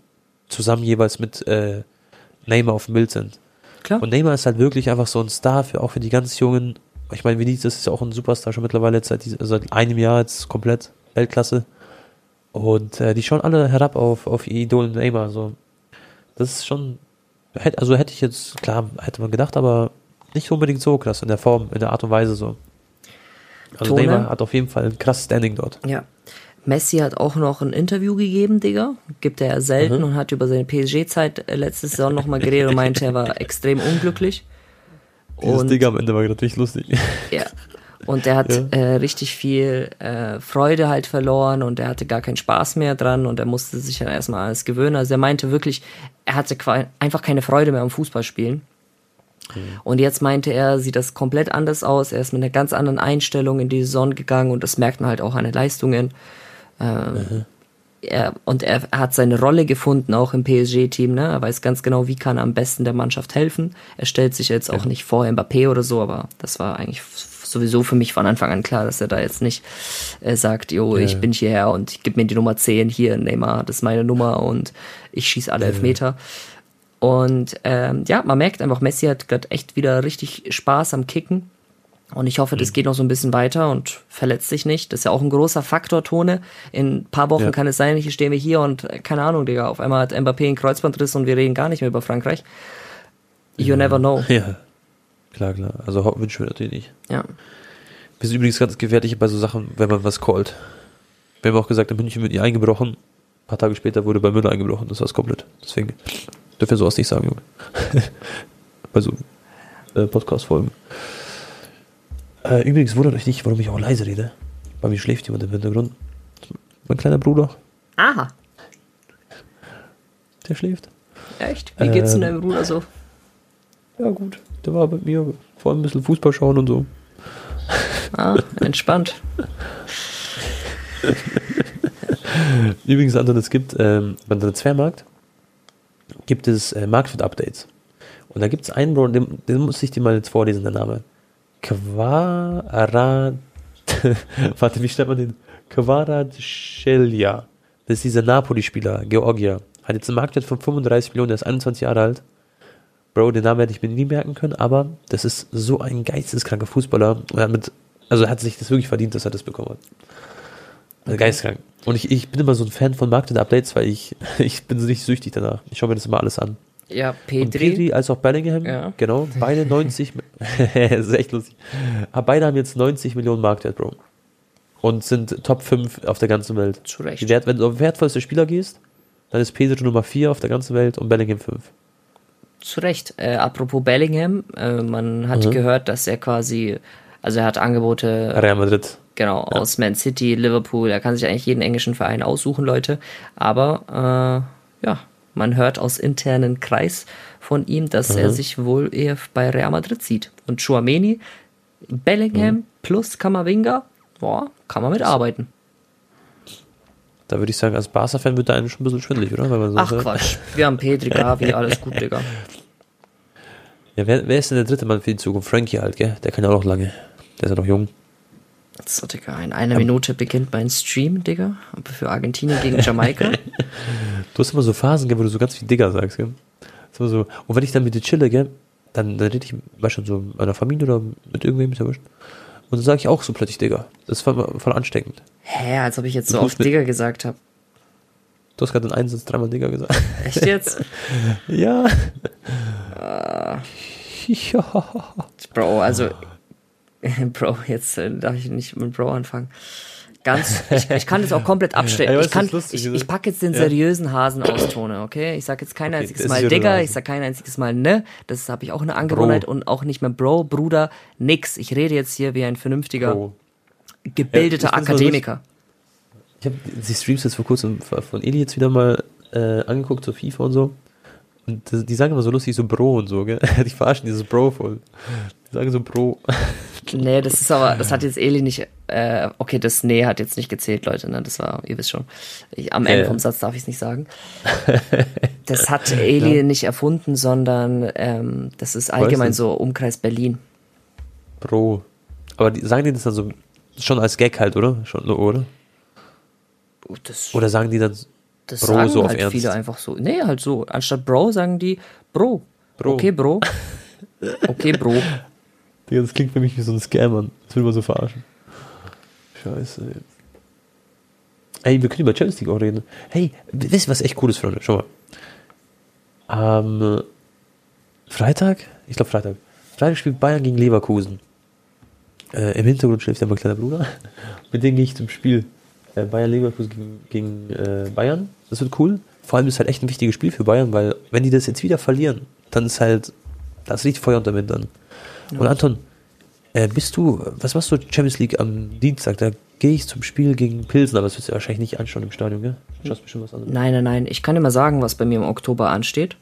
zusammen jeweils mit äh, Neymar auf dem Bild sind. Klar. Und Neymar ist halt wirklich einfach so ein Star für auch für die ganz jungen. Ich meine, Vinicius ist ja auch ein Superstar schon mittlerweile seit, seit einem Jahr jetzt komplett Weltklasse. Und äh, die schauen alle herab auf, auf ihr Idol Neymar. So. Das ist schon, also hätte ich jetzt, klar, hätte man gedacht, aber nicht unbedingt so krass in der Form, in der Art und Weise so. Also Tone, Neymar hat auf jeden Fall ein krasses Standing dort. Ja. Messi hat auch noch ein Interview gegeben, Digga. Gibt er ja selten mhm. und hat über seine PSG-Zeit äh, letzte Saison nochmal geredet und meinte, er war extrem unglücklich. Dieses und, Digga am Ende war richtig lustig. Ja, und der hat ja. äh, richtig viel äh, Freude halt verloren und er hatte gar keinen Spaß mehr dran und er musste sich dann erstmal alles gewöhnen. Also er meinte wirklich, er hatte einfach keine Freude mehr am Fußballspielen. Mhm. Und jetzt meinte er, sieht das komplett anders aus. Er ist mit einer ganz anderen Einstellung in die Saison gegangen und das merkt man halt auch an den Leistungen. Ähm, mhm. er, und er hat seine Rolle gefunden, auch im PSG-Team. Ne? Er weiß ganz genau, wie kann er am besten der Mannschaft helfen. Er stellt sich jetzt auch nicht vor Mbappé oder so, aber das war eigentlich sowieso für mich von Anfang an klar, dass er da jetzt nicht äh, sagt, jo, ja. ich bin hierher und gib mir die Nummer 10 hier, Neymar, das ist meine Nummer und ich schieße alle ja. Elfmeter. Und ähm, ja, man merkt einfach, Messi hat gerade echt wieder richtig Spaß am Kicken. Und ich hoffe, das mhm. geht noch so ein bisschen weiter und verletzt sich nicht. Das ist ja auch ein großer Faktor, Tone. In ein paar Wochen ja. kann es sein, hier stehen wir hier und äh, keine Ahnung, Digga, auf einmal hat Mbappé einen Kreuzbandriss und wir reden gar nicht mehr über Frankreich. You ja. never know. Ja, klar, klar. Also wünschen wir natürlich nicht. Ja. Wir sind übrigens ganz gefährlich bei so Sachen, wenn man was callt. Wir haben auch gesagt, in München wird nie eingebrochen. Ein paar Tage später wurde bei Müller eingebrochen. Das war es komplett. Deswegen dürfen wir sowas nicht sagen, Junge. bei so äh, Podcast-Folgen. Äh, übrigens wundert euch nicht, warum ich auch leise rede. Bei mir schläft jemand im Hintergrund. Mein kleiner Bruder. Aha. Der schläft. Echt? Wie geht's ähm, denn deinem Bruder so? Ja, gut. Der war bei mir vor allem ein bisschen Fußball schauen und so. Ah, entspannt. Übrigens, Anton, es gibt ähm, beim Transfermarkt gibt es äh, Marktwert-Updates. Und da gibt es einen, Bro, den, den muss ich dir mal jetzt vorlesen, der Name. Quarat. Warte, wie stellt man den? Kvaratskhelia. Das ist dieser Napoli-Spieler, Georgia. Hat jetzt einen Marktwert von 35 Millionen, der ist 21 Jahre alt. Bro, den Namen hätte ich mir nie merken können, aber das ist so ein geisteskranker Fußballer. Und er hat mit, also er hat sich das wirklich verdient, dass er das bekommen hat. Also okay. Geisteskrank. Und ich, ich bin immer so ein Fan von Market-Updates, weil ich, ich bin so nicht süchtig danach. Ich schaue mir das immer alles an. Ja, Petri. Und Petri als auch Bellingham, ja. genau, beide 90, das ist echt lustig. Aber beide haben jetzt 90 Millionen Marktwert, Bro. Und sind Top 5 auf der ganzen Welt. Zu Recht. Wert, wenn du auf wertvollste Spieler gehst, dann ist Petri Nummer 4 auf der ganzen Welt und Bellingham 5. Zu Recht. Äh, apropos Bellingham, äh, man hat mhm. gehört, dass er quasi, also er hat Angebote. Real Madrid. Genau, ja. aus Man City, Liverpool, er kann sich eigentlich jeden englischen Verein aussuchen, Leute. Aber äh, ja, man hört aus internen Kreis von ihm, dass mhm. er sich wohl eher bei Real Madrid sieht. Und Chouameni, Bellingham mhm. plus Kamavinga, boah, kann man mitarbeiten. Da würde ich sagen, als Barca-Fan wird da einem schon ein bisschen schwindelig, oder? So Ach sagt. Quatsch, wir haben Petri, Gavi, alles gut, Digga. Ja, wer, wer ist denn der dritte Mann für die Zukunft? Frankie halt, gell? Der kann ja auch noch lange. Der ist ja noch jung. So, Digga, in einer Minute beginnt mein Stream, Digga. Für Argentinien gegen Jamaika. du hast immer so Phasen, wo du so ganz viel Digga sagst, gell? So, so. Und wenn ich dann mit dir chille, gell, dann, dann rede ich beispielsweise so mit meiner Familie oder mit irgendwem, ist ja wurscht. Und dann sage ich auch so plötzlich Digga. Das ist voll, voll ansteckend. Hä, als ob ich jetzt so oft Digga gesagt habe. Du hast gerade in einem Satz dreimal Digga gesagt. Echt jetzt? ja. Uh, ja. Bro, also Bro, jetzt äh, darf ich nicht mit Bro anfangen. Ganz, ich, ich kann das auch komplett abstellen. ich, kann, ich, ich packe jetzt den seriösen Hasen aus Tone, okay? Ich sag jetzt kein okay, einziges Mal Digger, ich sag kein einziges Mal ne. Das habe ich auch eine Angewohnheit Bro. und auch nicht mehr Bro, Bruder, nix. Ich rede jetzt hier wie ein vernünftiger, Bro. gebildeter ja, Akademiker. Ich habe die Streams jetzt vor kurzem von Eli jetzt wieder mal äh, angeguckt, so FIFA und so. Und die sagen immer so lustig, so Bro und so, gell? Die verarschen dieses Bro voll. Die sagen so Bro. Nee, das ist aber, das hat jetzt Eli nicht, äh, okay, das Nee hat jetzt nicht gezählt, Leute, ne? Das war, ihr wisst schon. Ich, am Ende vom Satz darf ich es nicht sagen. Das hat Eli ja. nicht erfunden, sondern ähm, das ist allgemein so Umkreis Berlin. Bro. Aber die, sagen die das dann so schon als Gag halt, oder? Schon, oder? Das, oder sagen die dann das Bro sagen so halt Ernst? viele einfach so. Nee, halt so. Anstatt Bro sagen die Bro. Bro. Okay, Bro. Okay, Bro. Digga, das klingt für mich wie so ein Scam. Das will man so verarschen. Scheiße, ey. Ey, wir können über Champions League auch reden. Hey, wisst ihr, was echt cool ist, Freunde? Schau mal. Am Freitag? Ich glaube Freitag. Freitag spielt Bayern gegen Leverkusen. Äh, Im Hintergrund schläft ja mein kleiner Bruder. Mit dem gehe ich zum Spiel. Äh, Bayern Leverkusen gegen, gegen äh, Bayern. Das wird cool. Vor allem ist es halt echt ein wichtiges Spiel für Bayern, weil wenn die das jetzt wieder verlieren, dann ist halt, das riecht Feuer unter dann. Und Anton, äh, bist du, was machst du Champions League am Dienstag? Da gehe ich zum Spiel gegen Pilsen, aber das wirst du wahrscheinlich nicht anschauen im Stadion, gell? Du schaust bestimmt was anderes. Nein, nein, nein. Ich kann dir mal sagen, was bei mir im Oktober ansteht.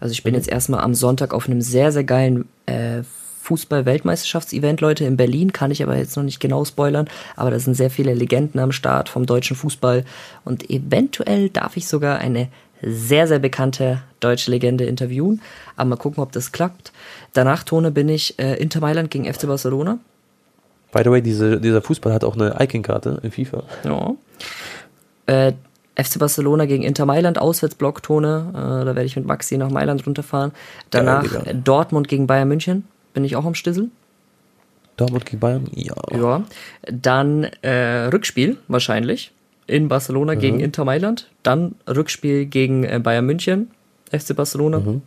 Also ich bin mhm. jetzt erstmal am Sonntag auf einem sehr, sehr geilen äh, Fußball-Weltmeisterschaftsevent, Leute, in Berlin, kann ich aber jetzt noch nicht genau spoilern, aber da sind sehr viele Legenden am Start vom deutschen Fußball und eventuell darf ich sogar eine sehr, sehr bekannte deutsche Legende interviewen. Aber mal gucken, ob das klappt. Danach, Tone, bin ich äh, Inter Mailand gegen FC Barcelona. By the way, diese, dieser Fußball hat auch eine Icon-Karte in FIFA. Ja. Äh, FC Barcelona gegen Inter Mailand, Auswärtsblock, Tone. Äh, da werde ich mit Maxi nach Mailand runterfahren. Danach ja, Dortmund gegen Bayern München. Bin ich auch am Stissel. Dortmund gegen Bayern? Ja. Ja. Dann äh, Rückspiel wahrscheinlich in Barcelona mhm. gegen Inter Mailand. Dann Rückspiel gegen äh, Bayern München, FC Barcelona mhm.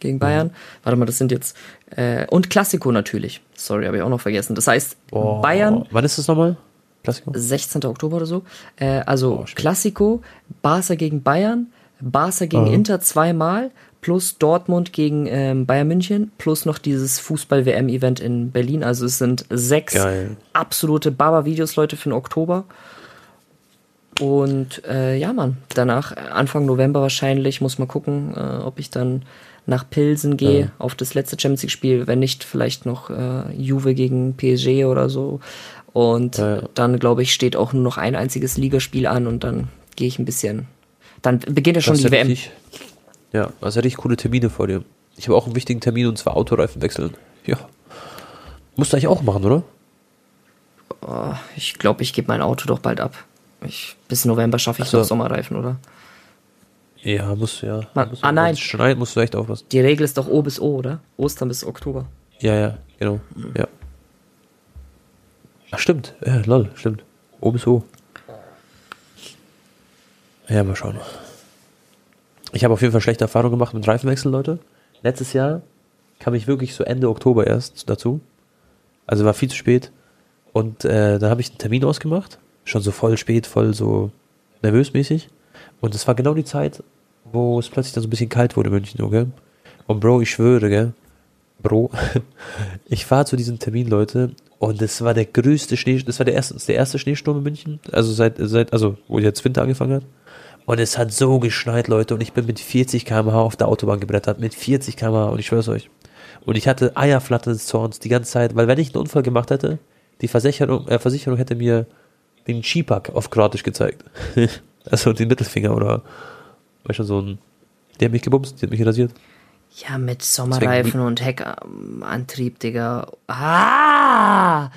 gegen Bayern. Mhm. Warte mal, das sind jetzt. Äh, und Klassiko natürlich. Sorry, habe ich auch noch vergessen. Das heißt, oh. Bayern. Wann ist das nochmal? Klassiko? 16. Oktober oder so. Äh, also oh, Klassiko, Barca gegen Bayern, Barca gegen mhm. Inter zweimal, plus Dortmund gegen ähm, Bayern München, plus noch dieses Fußball-WM-Event in Berlin. Also es sind sechs Geil. absolute Baba-Videos, Leute, für den Oktober. Und äh, ja, Mann, danach, Anfang November wahrscheinlich, muss man gucken, äh, ob ich dann nach Pilsen gehe ja. auf das letzte Champions League-Spiel. Wenn nicht, vielleicht noch äh, Juve gegen PSG oder so. Und ja. dann, glaube ich, steht auch nur noch ein einziges Ligaspiel an und dann gehe ich ein bisschen. Dann beginnt ja schon das die WM. Richtig, ja, also hätte ich coole Termine vor dir. Ich habe auch einen wichtigen Termin und zwar Autoreifen wechseln. Ja. Musst du eigentlich auch machen, oder? Oh, ich glaube, ich gebe mein Auto doch bald ab. Ich, bis November schaffe ich so. noch Sommerreifen, oder? Ja, musst du ja. Man, musst du, ah nein. Schneit, musst du echt aufpassen. Die Regel ist doch O bis O, oder? Ostern bis Oktober. Ja, ja, genau. Mhm. Ja. Ach, stimmt. Ja, lol, stimmt. O bis O. Ja, mal schauen. Ich habe auf jeden Fall schlechte Erfahrungen gemacht mit Reifenwechsel, Leute. Letztes Jahr kam ich wirklich so Ende Oktober erst dazu. Also war viel zu spät. Und äh, dann habe ich einen Termin ausgemacht. Schon so voll spät, voll so nervös mäßig. Und es war genau die Zeit, wo es plötzlich dann so ein bisschen kalt wurde in München, gell? Und Bro, ich schwöre, gell? Bro, ich fahre zu diesem Termin, Leute, und es war der größte Schnee, das war der erste, der erste Schneesturm in München, also seit, seit, also, wo jetzt Winter angefangen hat. Und es hat so geschneit, Leute, und ich bin mit 40 km/h auf der Autobahn gebrettert, mit 40 km/h, und ich schwör's euch. Und ich hatte Eierflattern des Zorns die ganze Zeit, weil wenn ich einen Unfall gemacht hätte, die Versicherung, äh, Versicherung hätte mir den Chipak auf Kroatisch gezeigt. also den Mittelfinger oder, weißt du, so ein, der hat mich gebumst, der hat mich rasiert. Ja, mit Sommerreifen und Heckantrieb, Digga. Ah!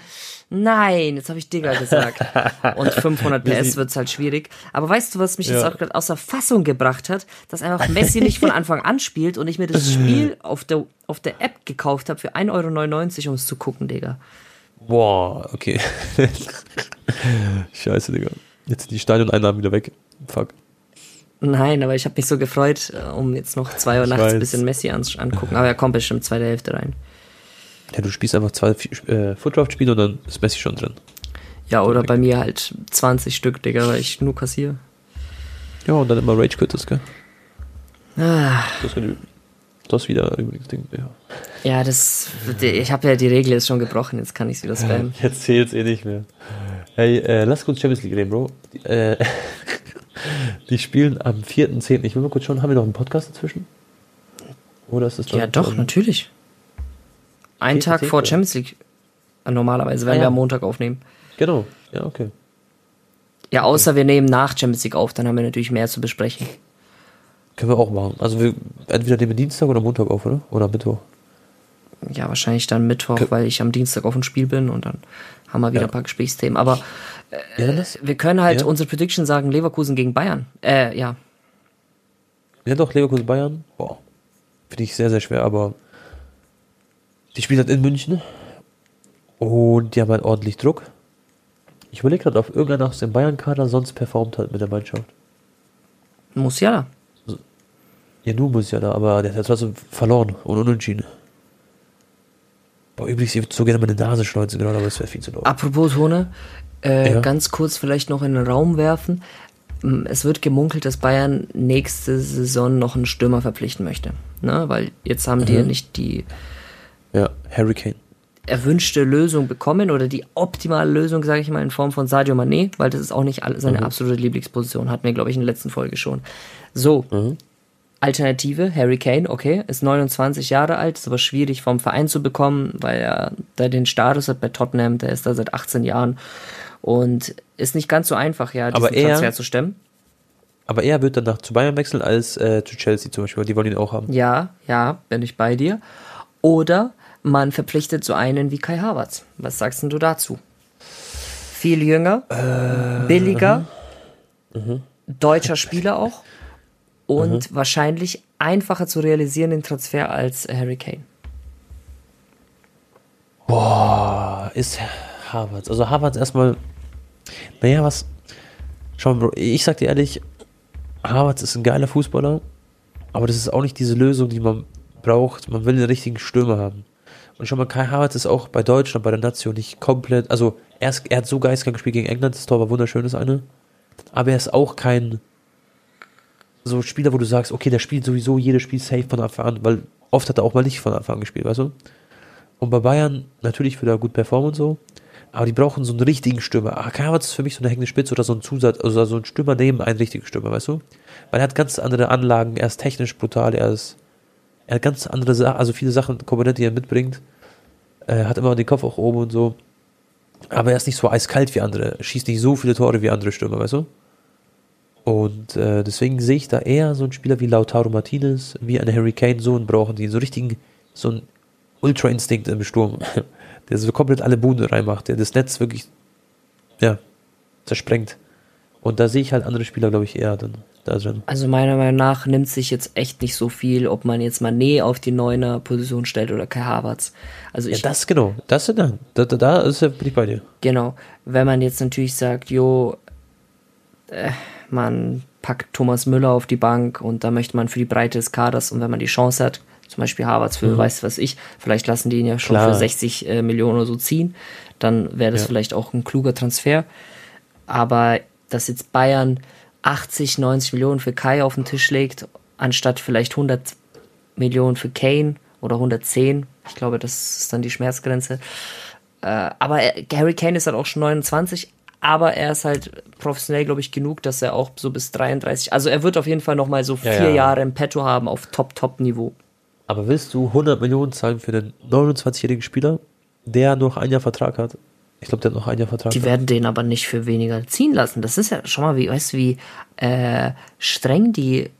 Nein, jetzt habe ich Digga gesagt. Und 500 PS wird's halt schwierig. Aber weißt du, was mich ja. jetzt auch gerade außer Fassung gebracht hat? Dass einfach Messi nicht von Anfang an spielt und ich mir das Spiel auf der, auf der App gekauft habe für 1,99 Euro, um es zu gucken, Digga. Boah, okay. Scheiße, Digga. Jetzt sind die Stadioneinnahmen wieder weg. Fuck. Nein, aber ich habe mich so gefreut, äh, um jetzt noch zwei Uhr nachts ein bisschen Messi angucken. Aber er kommt bestimmt zweite Hälfte rein. Ja, du spielst einfach zwei äh, Footdraft-Spiele und dann ist Messi schon drin. Ja, oder bei mir halt 20 Stück, Digga, weil ich nur kassiere. Ja, und dann immer Rage Quitters, gell? Ah. Das, das wieder übrigens Ding, ja. Ja, das, ich habe ja die Regel jetzt schon gebrochen, jetzt kann ich es wieder spammen. Jetzt zählt's eh nicht mehr. Hey, äh, lass kurz Champions League reden, Bro. Die, äh, die spielen am 4.10. Ich will mal kurz schauen, haben wir noch einen Podcast dazwischen? Oder ist das Ja, doch, schon? natürlich. Ein Tag vor Champions League. Äh, normalerweise, wenn ah, ja. wir am Montag aufnehmen. Genau, ja, okay. Ja, außer okay. wir nehmen nach Champions League auf, dann haben wir natürlich mehr zu besprechen. Können wir auch machen. Also wir entweder nehmen wir Dienstag oder Montag auf, oder? Oder Mittwoch. Ja, wahrscheinlich dann Mittwoch, K weil ich am Dienstag auf dem Spiel bin und dann haben wir wieder ja. ein paar Gesprächsthemen. Aber äh, ja, wir können halt ja. unsere Prediction sagen, Leverkusen gegen Bayern. Äh, ja. Ja doch, Leverkusen Bayern. Boah. Finde ich sehr, sehr schwer, aber die spielen halt in München und die haben halt ordentlich Druck. Ich überlege gerade, ob irgendeiner aus dem Bayern-Kader sonst performt hat mit der Mannschaft. Musiala. Ja, nur Musiala, aber der hat trotzdem verloren und unentschieden. Boah, übrigens, ich würde so gerne meine Nase schneuzen, genau, aber es wäre viel zu laut. Apropos Tone, äh, ja. ganz kurz vielleicht noch in den Raum werfen. Es wird gemunkelt, dass Bayern nächste Saison noch einen Stürmer verpflichten möchte. Ne? Weil jetzt haben mhm. die ja nicht die ja, Hurricane. erwünschte Lösung bekommen oder die optimale Lösung, sage ich mal, in Form von Sadio Mané, weil das ist auch nicht seine mhm. absolute Lieblingsposition, hatten wir, glaube ich, in der letzten Folge schon. So, mhm. Alternative, Harry Kane, okay, ist 29 Jahre alt, ist aber schwierig vom Verein zu bekommen, weil er da den Status hat bei Tottenham, der ist da seit 18 Jahren und ist nicht ganz so einfach, ja, diesen aber er, Transfer zu stemmen. Aber er wird danach zu Bayern wechseln als äh, zu Chelsea zum Beispiel, die wollen ihn auch haben. Ja, ja, bin ich bei dir. Oder man verpflichtet so einen wie Kai Havertz. Was sagst du dazu? Viel jünger, äh, billiger, uh deutscher Spieler auch und uh wahrscheinlich einfacher zu realisierenden Transfer als Harry Kane. Boah, ist Harvard. Also Harvard erstmal, naja, was, schau mal, Bro, ich sag dir ehrlich, Harvard ist ein geiler Fußballer, aber das ist auch nicht diese Lösung, die man braucht. Man will den richtigen Stürmer haben. Und schau mal, Kai Havertz ist auch bei Deutschland, bei der Nation nicht komplett, also er, ist, er hat so geistkrank gespielt gegen England, das Tor war wunderschön, das eine. Aber er ist auch kein so Spieler, wo du sagst, okay, der spielt sowieso jedes Spiel safe von Anfang an, weil oft hat er auch mal nicht von Anfang an gespielt, weißt du? Und bei Bayern, natürlich wird er gut performen und so, aber die brauchen so einen richtigen Stürmer. Ah, Havertz ist für mich so eine hängende Spitze oder so ein Zusatz, also so ein Stürmer neben einen richtigen Stürmer, weißt du? Weil er hat ganz andere Anlagen, er ist technisch brutal, er ist, er hat ganz andere Sachen, also viele Sachen, Komponenten, die er mitbringt. Er hat immer den Kopf auch oben und so. Aber er ist nicht so eiskalt wie andere, schießt nicht so viele Tore wie andere Stürmer, weißt du? Und äh, deswegen sehe ich da eher so einen Spieler wie Lautaro Martinez, wie einen Harry Kane, so einen brauchen, die so richtigen, so einen Ultra-Instinkt im Sturm, der so komplett alle Bude reinmacht, der das Netz wirklich, ja, zersprengt. Und da sehe ich halt andere Spieler, glaube ich, eher dann da drin. Also meiner Meinung nach nimmt sich jetzt echt nicht so viel, ob man jetzt Mané auf die neuner Position stellt oder Kai Havertz. Also ich, ja, das genau, das da, da, da ist, bin ich bei dir. Genau, wenn man jetzt natürlich sagt, jo, äh, man packt Thomas Müller auf die Bank und da möchte man für die Breite des Kaders und wenn man die Chance hat, zum Beispiel Harvards für mhm. weiß was ich, vielleicht lassen die ihn ja schon Klar. für 60 äh, Millionen oder so ziehen, dann wäre das ja. vielleicht auch ein kluger Transfer. Aber dass jetzt Bayern 80, 90 Millionen für Kai auf den Tisch legt, anstatt vielleicht 100 Millionen für Kane oder 110, ich glaube, das ist dann die Schmerzgrenze. Äh, aber Gary Kane ist halt auch schon 29, aber er ist halt professionell, glaube ich, genug, dass er auch so bis 33, also er wird auf jeden Fall nochmal so vier ja, ja. Jahre im Petto haben auf Top-Top-Niveau. Aber willst du 100 Millionen zahlen für einen 29-jährigen Spieler, der noch ein Jahr Vertrag hat? Ich glaube, der hat noch ein Jahr Vertrag. Die werden den aber nicht für weniger ziehen lassen. Das ist ja schon mal, wie, weißt du, wie äh, streng die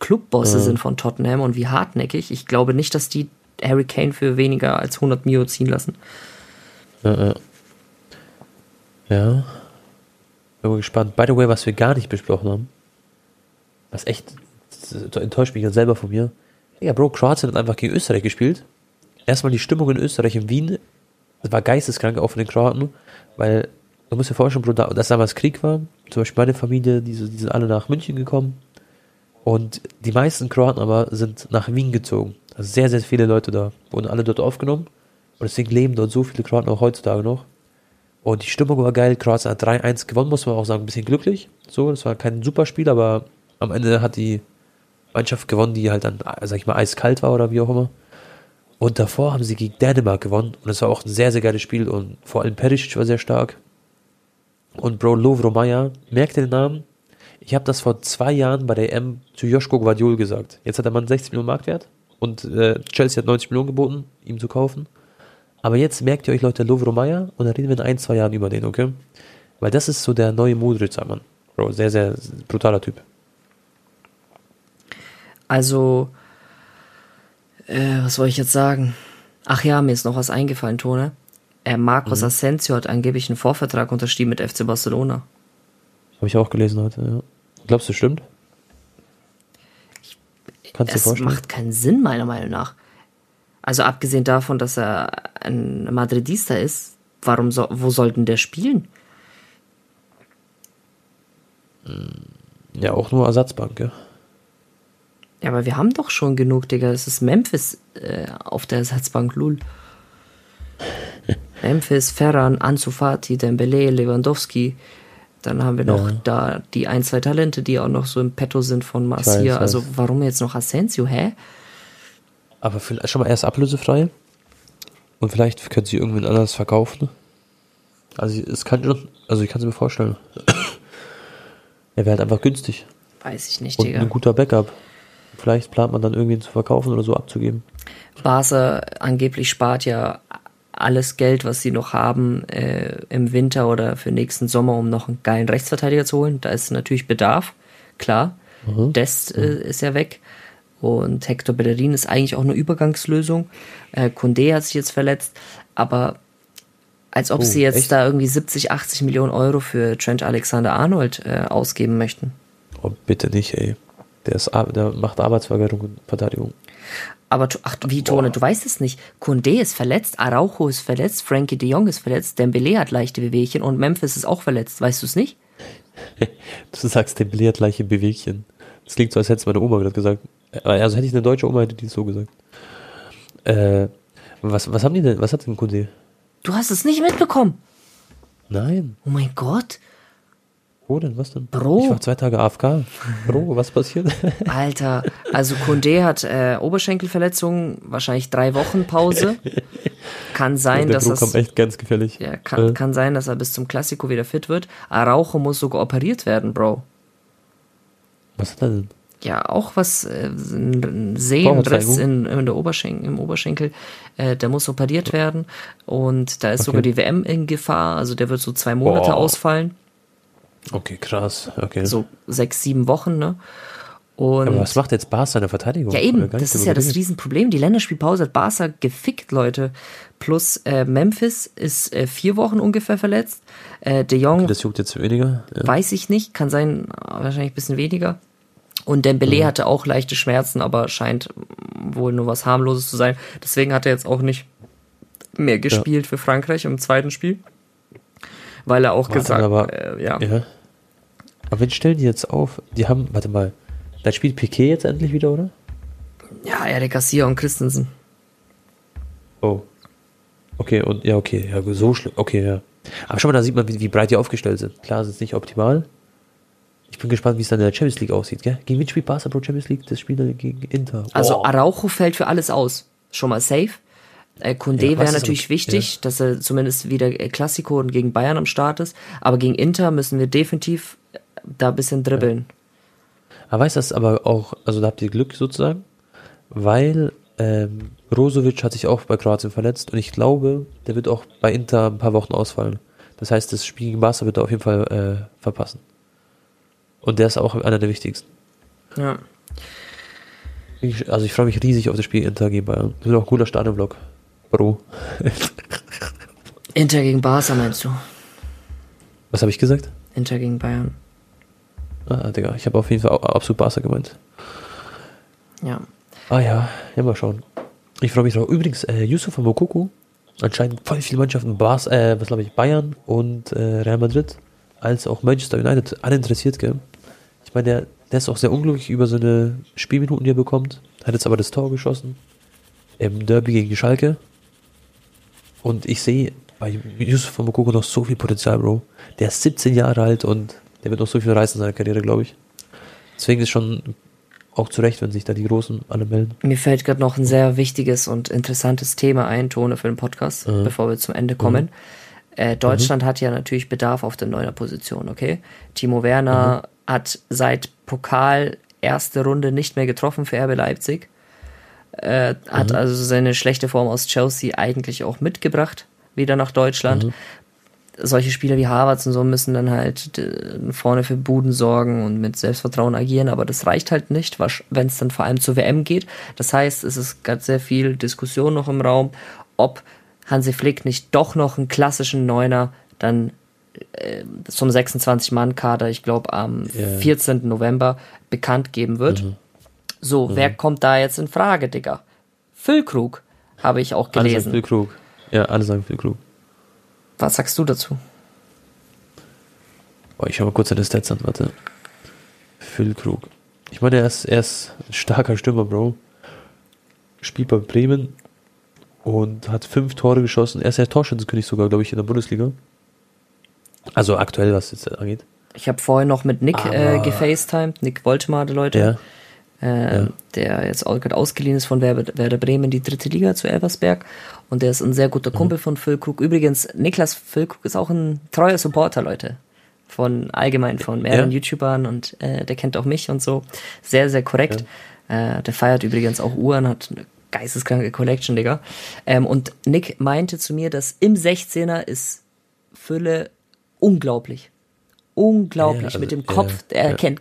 Clubbosse ja. sind von Tottenham und wie hartnäckig. Ich glaube nicht, dass die Harry Kane für weniger als 100 Mio ziehen lassen. Ja, ja. Ja. Bin gespannt. By the way, was wir gar nicht besprochen haben, was echt enttäuscht mich ja selber von mir. Ja, Bro, Kroatien hat einfach gegen Österreich gespielt. Erstmal die Stimmung in Österreich in Wien. Das war geisteskrank auch von den Kroaten, weil du musst dir vorstellen, Bro, dass damals Krieg war. Zum Beispiel meine Familie, die, die sind alle nach München gekommen. Und die meisten Kroaten aber sind nach Wien gezogen. Also sehr, sehr viele Leute da. Wurden alle dort aufgenommen. Und deswegen leben dort so viele Kroaten auch heutzutage noch. Und die Stimmung war geil. Kroatien hat 3-1 gewonnen, muss man auch sagen. Ein bisschen glücklich. So, das war kein super Spiel, aber am Ende hat die Mannschaft gewonnen, die halt dann, sag ich mal, eiskalt war oder wie auch immer. Und davor haben sie gegen Dänemark gewonnen. Und das war auch ein sehr, sehr geiles Spiel. Und vor allem Perisic war sehr stark. Und Bro Lovro Meyer, merkt den Namen? Ich habe das vor zwei Jahren bei der EM zu Joschko Guardiol gesagt. Jetzt hat der Mann 60 Millionen Marktwert. Und äh, Chelsea hat 90 Millionen geboten, ihm zu kaufen. Aber jetzt merkt ihr euch Leute Lovro Meyer und dann reden wir in ein, zwei Jahren über den, okay? Weil das ist so der neue Modric, Mann. Bro, sehr, sehr brutaler Typ. Also, äh, was soll ich jetzt sagen? Ach ja, mir ist noch was eingefallen, Tone. Äh, Marcos mhm. Asensio hat angeblich einen Vorvertrag unterschrieben mit FC Barcelona. Habe ich auch gelesen heute, ja. Glaubst du, stimmt? Kannst du dir vorstellen? Das macht keinen Sinn, meiner Meinung nach. Also abgesehen davon, dass er ein Madridista ist, warum so, wo sollten der spielen? Ja, auch nur Ersatzbank, ja. Ja, aber wir haben doch schon genug, Digga. Es ist Memphis äh, auf der Ersatzbank, Lul. Memphis, Ferran, Ansu Fati, Dembele, Lewandowski. Dann haben wir noch ja. da die ein, zwei Talente, die auch noch so im Petto sind von Marcia. Also warum jetzt noch Asensio, hä? Aber vielleicht schon mal erst ablösefrei. Und vielleicht können sie irgendwen anders verkaufen. Also es kann schon, also ich kann es mir vorstellen. er wäre halt einfach günstig. Weiß ich nicht, Und Digga. ein guter Backup. Vielleicht plant man dann irgendwen zu verkaufen oder so abzugeben. Barca angeblich spart ja alles Geld, was sie noch haben, äh, im Winter oder für nächsten Sommer, um noch einen geilen Rechtsverteidiger zu holen. Da ist natürlich Bedarf, klar. Mhm. Dest äh, ist ja weg. Und Hector Bellerin ist eigentlich auch eine Übergangslösung. Äh, Condé hat sich jetzt verletzt, aber als ob oh, sie jetzt echt? da irgendwie 70, 80 Millionen Euro für Trent Alexander Arnold äh, ausgeben möchten. Oh, bitte nicht, ey. Der, ist, der macht Arbeitsverweigerung und Verteidigung. Aber ach, wie Tone, du weißt es nicht. Kunde ist verletzt, Araujo ist verletzt, Frankie de Jong ist verletzt, Dembele hat leichte Bewegchen und Memphis ist auch verletzt. Weißt du es nicht? du sagst, Dembele hat leichte Bewegchen. Das klingt so, als hätte es meine Oma gerade gesagt. Also hätte ich eine deutsche Oma, hätte die so gesagt. Äh, was, was haben die denn? Was hat denn Kunde? Du hast es nicht mitbekommen. Nein. Oh mein Gott. Wo denn? Was denn? Bro. Ich war zwei Tage AFK. Bro, was passiert? Alter, also Kunde hat äh, Oberschenkelverletzungen, wahrscheinlich drei Wochen Pause. Kann sein, der dass Bro das. echt ganz gefährlich. Ja, kann, Äh. kann sein, dass er bis zum Klassiko wieder fit wird. Araujo muss sogar operiert werden, Bro. Was hat er denn? Ja, auch was, äh, ein Sehenriss in, in der Oberschenkel, im Oberschenkel, äh, der muss operiert werden. Und da ist Okay. sogar die WM in Gefahr, also der wird so zwei Monate Boah. ausfallen. Okay, krass. Okay. So sechs, sieben Wochen, ne? Und Aber was macht jetzt Barca der Verteidigung? Ja, eben, das ist ja das? Riesenproblem. Die Länderspielpause hat Barca gefickt, Leute. Plus äh, Memphis ist äh, vier Wochen ungefähr verletzt. Äh, De Jong Das juckt jetzt weniger. Ja. weiß ich nicht, kann sein, wahrscheinlich ein bisschen weniger. Und Dembele Mhm. hatte auch leichte Schmerzen, aber scheint wohl nur was harmloses zu sein. Deswegen hat er jetzt auch nicht mehr gespielt für Frankreich im zweiten Spiel. Weil er auch Warte gesagt, aber- äh, ja. ja. Aber wen stellen die jetzt auf? Die haben, warte mal, da spielt Piquet jetzt endlich wieder, oder? ja, Eric Garcia und Christensen. Oh. Okay, und ja, okay, ja, so schlimm. Okay, ja. Aber schau mal, da sieht man, wie, wie breit die aufgestellt sind. Klar, es ist nicht optimal. Ich bin gespannt, wie es dann in der Champions League aussieht, gell? Gegen wen spielt Barca Pro Champions League? Das Spiel gegen Inter. Also Boah. Araujo fällt für alles aus. Schon mal safe. Äh, Kunde Ja, wäre natürlich aber- wichtig, dass er zumindest wieder äh, Klassiko und gegen Bayern am Start ist. Aber gegen Inter müssen wir definitiv äh, da ein bisschen dribbeln. Aber weißt du, das aber auch, also da habt ihr Glück sozusagen, weil ähm, Brozovic hat sich auch bei Kroatien verletzt und ich glaube, der wird auch bei Inter ein paar Wochen ausfallen. Das heißt, das Spiel gegen Barca wird er auf jeden Fall äh, verpassen. Und der ist auch einer der wichtigsten. Ja. Ich, also ich freue mich riesig auf das Spiel Inter gegen Bayern. Das wird auch ein cooler Stadionblock. Bro. Inter gegen Barca meinst du? Was habe ich gesagt? Inter gegen Bayern. Ah, Digga, ich habe auf jeden Fall absolut Barca gemeint. Ja. Ah ja, ja, mal schauen. Ich freue mich drauf. Übrigens, äh, Yusuf Mokoko, anscheinend voll viele Mannschaften, Bars, äh, was glaube ich, Bayern und äh, Real Madrid, als auch Manchester United, alle interessiert, gell? Ich meine, der, der ist auch sehr unglücklich über seine Spielminuten, die er bekommt. Hat jetzt aber das Tor geschossen. Im Derby gegen Schalke. Und ich sehe bei Yusuf Mokoko noch so viel Potenzial, Bro. Der ist 17 Jahre alt und der wird noch so viel reißen in seiner Karriere, glaube ich. Deswegen ist schon auch zu Recht, wenn sich da die Großen alle melden. Mir fällt gerade noch ein sehr wichtiges und interessantes Thema ein, Tone, für den Podcast, Mhm. bevor wir zum Ende kommen. Äh, Deutschland hat ja natürlich Bedarf auf der neuner Position, okay? Timo Werner Mhm. Hat seit Pokal erste Runde nicht mehr getroffen für RB Leipzig. Äh, hat Mhm. also seine schlechte Form aus Chelsea eigentlich auch mitgebracht, wieder nach Deutschland. Mhm. Solche Spieler wie Havertz und so müssen dann halt äh, vorne für Buden sorgen und mit Selbstvertrauen agieren, aber das reicht halt nicht, wenn es dann vor allem zur WM geht. Das heißt, es ist ganz sehr viel Diskussion noch im Raum, ob Hansi Flick nicht doch noch einen klassischen Neuner dann zum 26-Mann-Kader, ich glaube am Ja. 14. November, bekannt geben wird. So, wer kommt da jetzt in Frage, Digga? Füllkrug, habe ich auch Alle sagen gelesen. Füllkrug. Ja, alle sagen Füllkrug. Was sagst du dazu? Boah, ich schau mal kurz an das Stats an, warte. Füllkrug. Ich meine, er ist, er ist ein starker Stürmer, Bro. Spielt bei Bremen und hat fünf Tore geschossen. Er ist der Torschützenkönig sogar, glaube ich, in der Bundesliga. Also aktuell, was jetzt angeht. Ich habe vorhin noch mit Nick äh, Aber- gefacetimed, Nick Woltemade, Leute, Ja. äh, ja. der jetzt auch gerade ausgeliehen ist von Werder, Bremen in die dritte Liga zu Elversberg und der ist ein sehr guter Mhm. Kumpel von Füllkrug. Übrigens, Niklas Füllkrug ist auch ein treuer Supporter, Leute. Von allgemein von mehreren Ja. YouTubern und äh, der kennt auch mich und so. Sehr, sehr korrekt. Äh, der feiert übrigens auch Uhren, hat eine geisteskranke Collection, Digga. Ähm, und Nick meinte zu mir, dass im 16er ist Fülle unglaublich. Unglaublich. Ja, also, Mit dem ja, Kopf, er ja. kennt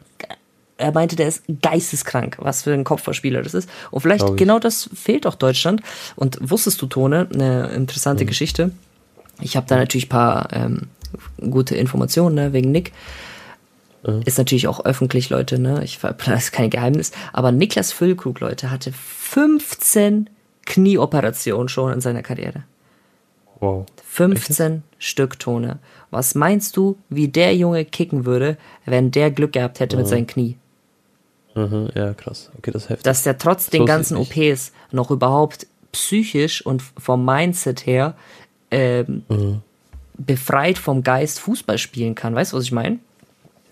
er meinte, der ist geisteskrank, was für ein Kopfballspieler das ist. Und vielleicht genau das fehlt auch Deutschland. Und wusstest du, Tone, eine Mhm. interessante Geschichte. Ich habe da natürlich ein paar ähm, gute Informationen ne, wegen Nick. mhm. ist natürlich auch öffentlich, Leute, ne? Ich das ist kein Geheimnis. Aber Niklas Füllkrug, Leute, hatte 15 Knieoperationen schon in seiner Karriere. Wow. 15 Echt? Stück Tone. Was meinst du, wie der Junge kicken würde, wenn der Glück gehabt hätte mhm. mit seinem Knie? Mhm, ja, krass. Okay, das ist heftig. Dass der trotz den ganzen OPs noch überhaupt psychisch und vom Mindset her ähm, mhm. befreit vom Geist Fußball spielen kann. Weißt du, was ich meine?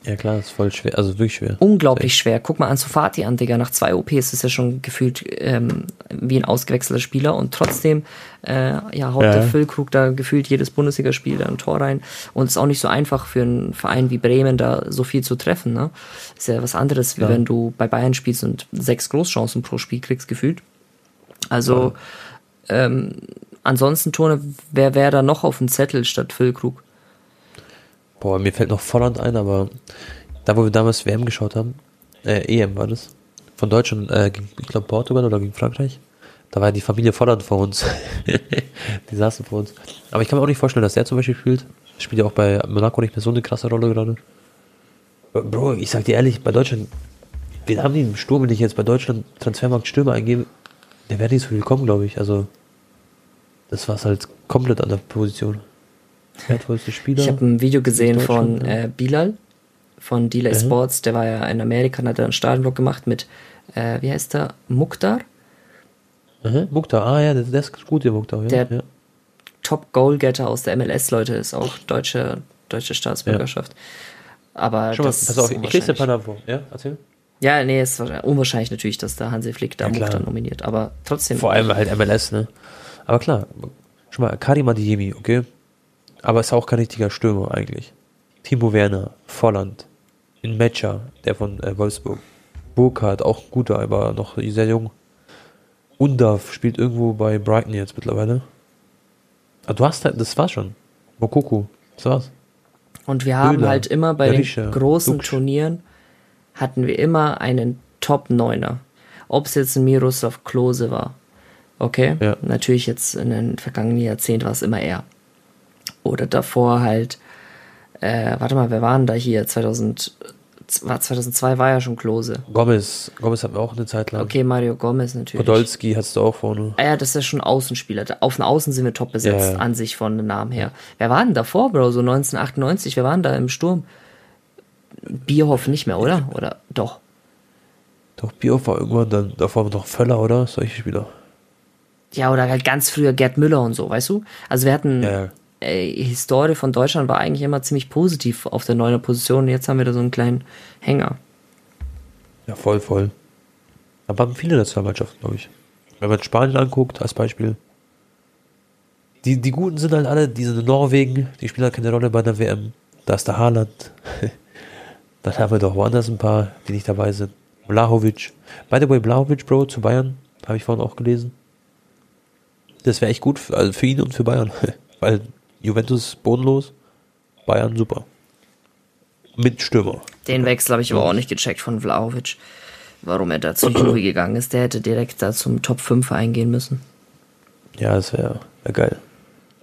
Ja klar, ist voll schwer, also wirklich schwer. Unglaublich schwer. Guck mal an Sofati an, Digga. Nach zwei OPs ist er schon gefühlt ähm, wie ein ausgewechselter Spieler und trotzdem äh, ja, haut ja. der Füllkrug da gefühlt jedes Bundesligaspiel da ein Tor rein. Und es ist auch nicht so einfach für einen Verein wie Bremen da so viel zu treffen. Ne? Ist ja was anderes, wie ja. wenn du bei Bayern spielst und sechs Großchancen pro Spiel kriegst, gefühlt. Also ja. ähm, ansonsten, Tone, wer wäre da noch auf dem Zettel statt Füllkrug? Boah, mir fällt noch Volland ein, aber da, wo wir damals WM geschaut haben, äh, EM war das, von Deutschland, äh, gegen, ich glaube Portugal oder gegen Frankreich, da war die Familie Volland vor uns. die saßen vor uns. Aber ich kann mir auch nicht vorstellen, dass der zum Beispiel spielt. Spielt ja auch bei Monaco nicht mehr so eine krasse Rolle gerade. Bro, ich sag dir ehrlich, bei Deutschland, wir haben die im Sturm, wenn ich jetzt bei Deutschland Transfermarkt Stürmer eingebe, der wäre nicht so viel kommen, glaube ich. Also, das war es halt komplett an der Position. Wertvollste Spieler. Ich habe ein Video gesehen von äh, Bilal von Delay mhm. Sports. Der war ja in Amerika und hat einen Stadionblock gemacht mit, äh, wie heißt der? Mukhtar? Mhm. Mukhtar, ah ja, der, der ist gut, der Mukhtar. Ja. Der ja. Top-Goalgetter aus der MLS, Leute, ist auch deutsche, deutsche Staatsbürgerschaft. Ja. Aber Schon das mal, pass auf, ich lese dir ein paar Namen vor. Ja, erzähl. Ja, nee, es ist unwahrscheinlich natürlich, dass der Hansi Flick da ja, Mukhtar nominiert, aber trotzdem. Vor allem halt MLS, ne? Aber klar, schon mal, Karim Adiemi, okay? Aber ist auch kein richtiger Stürmer eigentlich. Timo Werner, Volland, in Metscher, der von äh, Wolfsburg. Burkhardt, auch guter, aber noch sehr jung. Undaf spielt irgendwo bei Brighton jetzt mittlerweile. Ah, du hast halt, das war's schon. Mokoku, das war's. Und wir haben Höhler, halt immer bei Berisha, den großen Duksch. Turnieren hatten wir immer einen Top-Neuner. Ob es jetzt ein Miroslav Klose war. Okay? Ja. Natürlich jetzt in den vergangenen Jahrzehnten war es immer er. Oder davor halt, äh, warte mal, wer waren da hier? 2000, 2002 war ja schon Klose. Gomez, Gomez hatten wir auch eine Zeit lang. Okay, Mario Gomez natürlich. Podolski hast du auch vorne. Ah ja, das ist ja schon Außenspieler. Auf den Außen sind wir top besetzt, ja. an sich von dem Namen her. Wer war denn davor, Bro? So 1998, wer waren da im Sturm? Bierhoff nicht mehr, oder? Oder doch? Doch, Bierhoff war irgendwann dann, davor noch Völler, oder? Solche Spieler. Ja, oder halt ganz früher Gerd Müller und so, weißt du? Also wir hatten ja äh, Historie von Deutschland war eigentlich immer ziemlich positiv auf der neuen Position. Jetzt haben wir da so einen kleinen Hänger. Ja, voll, voll. Aber haben viele Nationalmannschaften, glaube ich. Wenn man Spanien anguckt, als Beispiel. Die, die Guten sind halt alle, die sind in Norwegen, die spielen halt keine Rolle bei der WM. Da ist der Haaland. Dann haben wir doch woanders ein paar, die nicht dabei sind. Blahovic. By the way, Blahovic, Bro, zu Bayern, habe ich vorhin auch gelesen. Das wäre echt gut für, also für ihn und für Bayern. Weil Juventus bodenlos, Bayern super. Mit Stürmer. Den Wechsel habe ich aber auch nicht gecheckt von Vlaovic, warum er da zu Juve gegangen ist. Der hätte direkt da zum Top 5 eingehen müssen. Ja, das wäre wär geil.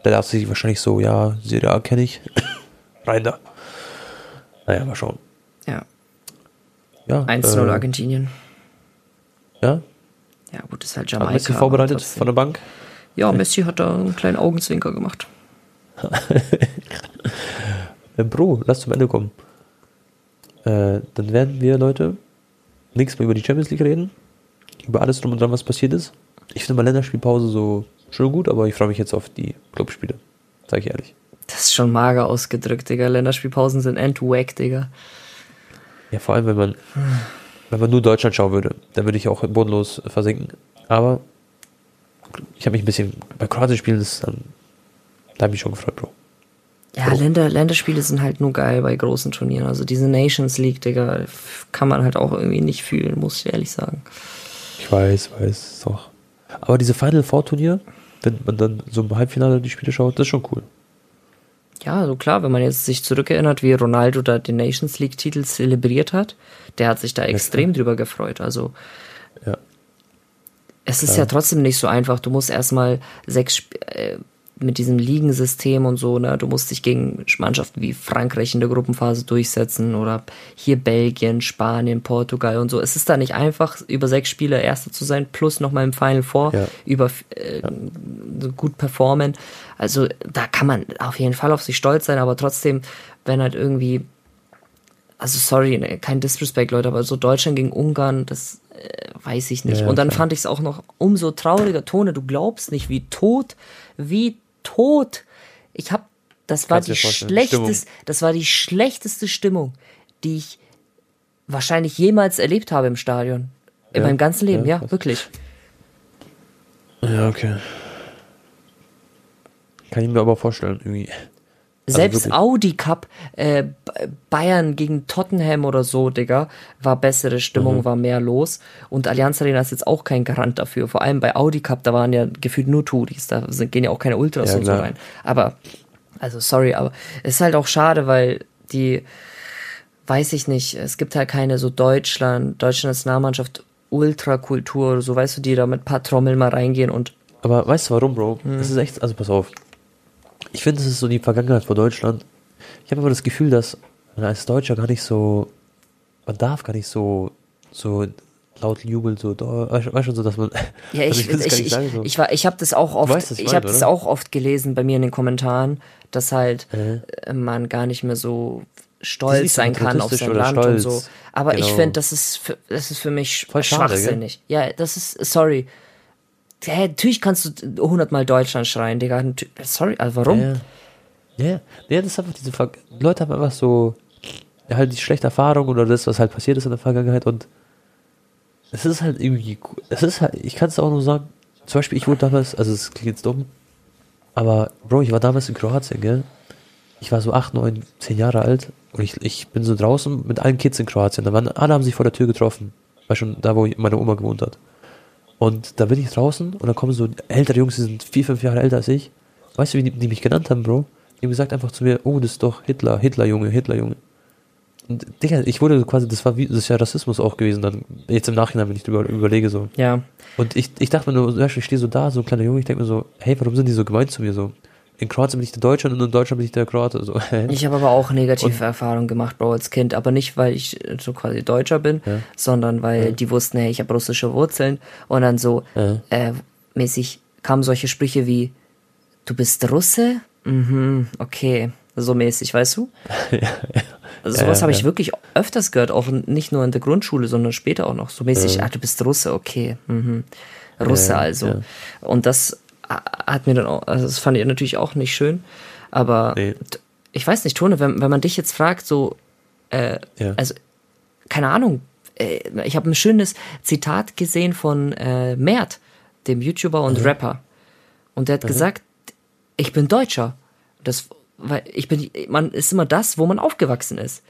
Da dachte sich wahrscheinlich so, ja, Serie kenne ich. Rein da. Naja, mal schauen. Ja. ja 1-0 äh, Argentinien. Ja? Ja, gut, ist halt Jamaika. Hat Messi vorbereitet von der Bank? Ja, Messi hat da einen kleinen Augenzwinker gemacht. Bro, lass zum Ende kommen. Äh, dann werden wir, Leute, nächstes Mal über die Champions League reden. Über alles drum und dran, was passiert ist. Ich finde mal Länderspielpause so schon gut, aber ich freue mich jetzt auf die Clubspiele. Sag ich ehrlich. Das ist schon mager ausgedrückt, Digga. Länderspielpausen sind end-wack, Digga. Ja, vor allem, wenn man, wenn man nur Deutschland schauen würde, dann würde ich auch bodenlos versinken. Aber ich habe mich ein bisschen bei Kroatien spielen, das dann da habe ich schon gefreut, Bro. Ja, Länder, Länderspiele sind halt nur geil bei großen Turnieren. Also diese Nations League, Digga, kann man halt auch irgendwie nicht fühlen, muss ich ehrlich sagen. Ich weiß, weiß, doch. Aber diese Final Four Turnier, wenn man dann so im Halbfinale die Spiele schaut, das ist schon cool. Ja, so klar, wenn man jetzt sich zurückerinnert, wie Ronaldo da den Nations League Titel zelebriert hat, der hat sich da extrem ja, drüber gefreut. Also, ja. Es ist ja trotzdem nicht so einfach. Du musst erstmal sechs, äh, mit diesem Ligensystem und so, ne, du musst dich gegen Mannschaften wie Frankreich in der Gruppenphase durchsetzen oder hier Belgien, Spanien, Portugal und so. Es ist da nicht einfach, über sechs Spiele Erster zu sein, plus nochmal im Final Four ja. über äh, ja. gut performen. Also da kann man auf jeden Fall auf sich stolz sein, aber trotzdem, wenn halt irgendwie, also sorry, ne, kein Disrespect, Leute, aber so Deutschland gegen Ungarn, das äh, weiß ich nicht. Ja, und dann klar. fand ich es auch noch umso trauriger, Tone, du glaubst nicht, wie tot, wie tot. Ich habe, das war die schlechteste, das war die schlechteste Stimmung, die ich wahrscheinlich jemals erlebt habe im Stadion. In ja, meinem ganzen Leben, ja, ja wirklich. Ja, okay. Kann ich mir aber vorstellen, irgendwie. Also Selbst wirklich. Audi Cup, äh, Bayern gegen Tottenham oder so, Digga, war bessere Stimmung, mhm. war mehr los. Und Allianz Arena ist jetzt auch kein Garant dafür. Vor allem bei Audi Cup, da waren ja gefühlt nur Tudis, da sind, gehen ja auch keine Ultras ja, und so rein. Aber, also sorry, aber es ist halt auch schade, weil die, weiß ich nicht, es gibt halt keine so Deutschland, deutsche Nationalmannschaft Ultrakultur oder so, weißt du, die da mit paar Trommeln mal reingehen und. Aber weißt du warum, Bro? Mhm. Das ist echt, also pass auf ich finde, es ist so die Vergangenheit von Deutschland. Ich habe aber das Gefühl, dass man als Deutscher gar nicht so, man darf gar nicht so, so laut jubeln, so, weißt du, so, dass man. Ja, ich, also ich, ich, ich, sagen, so. ich, war, ich habe das auch oft, weißt, ich, ich habe das auch oft gelesen bei mir in den Kommentaren, dass halt äh. man gar nicht mehr so stolz sein kann auf sein Land stolz. und so. Aber genau. ich finde, das ist, für, das ist für mich Voll schwachsinnig. Schade, ja, das ist, sorry, ja, natürlich kannst du hundertmal Deutschland schreien, Digga. Sorry, also warum? Ja, ja. ja das ist einfach diese Ver Leute haben einfach so ja, halt die schlechte Erfahrung oder das, was halt passiert ist in der Vergangenheit und es ist halt irgendwie, es ist halt, ich kann es auch nur sagen, zum Beispiel, ich wurde damals, also es klingt jetzt dumm, aber Bro, ich war damals in Kroatien, gell? Ich war so 8, 9, 10 Jahre alt und ich, ich bin so draußen mit allen Kids in Kroatien. Da waren, alle haben sich vor der Tür getroffen. War schon da, wo meine Oma gewohnt hat. Und da bin ich draußen und da kommen so ältere Jungs, die sind vier, fünf Jahre älter als ich. Weißt du, wie die, die mich genannt haben, Bro? Die haben gesagt einfach zu mir, oh, das ist doch Hitler, Hitler-Junge, Hitler-Junge. Und Digga, ich wurde quasi, das war wie, das ist ja Rassismus auch gewesen, dann, jetzt im Nachhinein, wenn ich drüber überlege, so. Ja. Und ich, ich dachte mir nur, ich stehe so da, so ein kleiner Junge, ich denke mir so, hey, warum sind die so gemein zu mir so? In Kroatien bin ich der Deutsche und in Deutschland bin ich der Kroate. So. Ich habe aber auch negative und, Erfahrungen gemacht, Bro, als Kind. Aber nicht, weil ich so quasi Deutscher bin, ja. sondern weil ja. die wussten, hey, ich habe russische Wurzeln. Und dann so ja. äh, mäßig kamen solche Sprüche wie, du bist Russe? Mhm, okay. So mäßig, weißt du? ja, ja. Also sowas habe ich wirklich öfters gehört, auch nicht nur in der Grundschule, sondern später auch noch. So mäßig, ah, du bist Russe, okay. Mhm. Russe also. Und das hat mir dann auch, also das fand ich natürlich auch nicht schön, aber nee. ich weiß nicht, Tone, wenn, wenn man dich jetzt fragt, so, äh, ja. also, keine Ahnung, äh, ich habe ein schönes Zitat gesehen von äh, Mert, dem YouTuber und mhm. Rapper. Und der hat mhm. gesagt, ich bin Deutscher. Das, weil ich bin, man ist immer das, wo man aufgewachsen ist.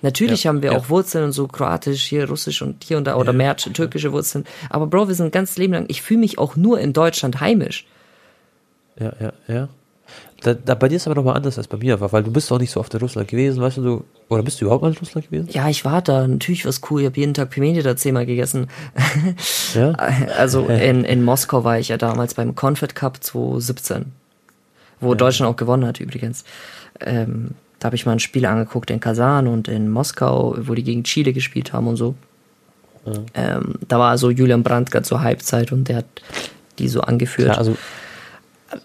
Natürlich ja, haben wir ja. auch Wurzeln und so kroatisch, hier russisch und hier und da oder ja, mehr türkische Wurzeln. Aber Bro, wir sind ganz Leben lang, ich fühle mich auch nur in Deutschland heimisch. Ja, ja, ja. Da, da, bei dir ist aber nochmal anders als bei mir, weil du bist auch nicht so oft in Russland gewesen, weißt du, du oder bist du überhaupt mal in Russland gewesen? Ja, ich war da, natürlich was cool, ich habe jeden Tag Pimenti da zehnmal gegessen. Ja? also in, in Moskau war ich ja damals beim Confed Cup 2017, wo. Deutschland auch gewonnen hat übrigens. Ähm, da habe ich mal ein Spiel angeguckt in Kasan und in Moskau, wo die gegen Chile gespielt haben und so. Ja. Ähm, da war so Julian Brandt gerade zur Halbzeit und der hat die so angeführt. Klar, also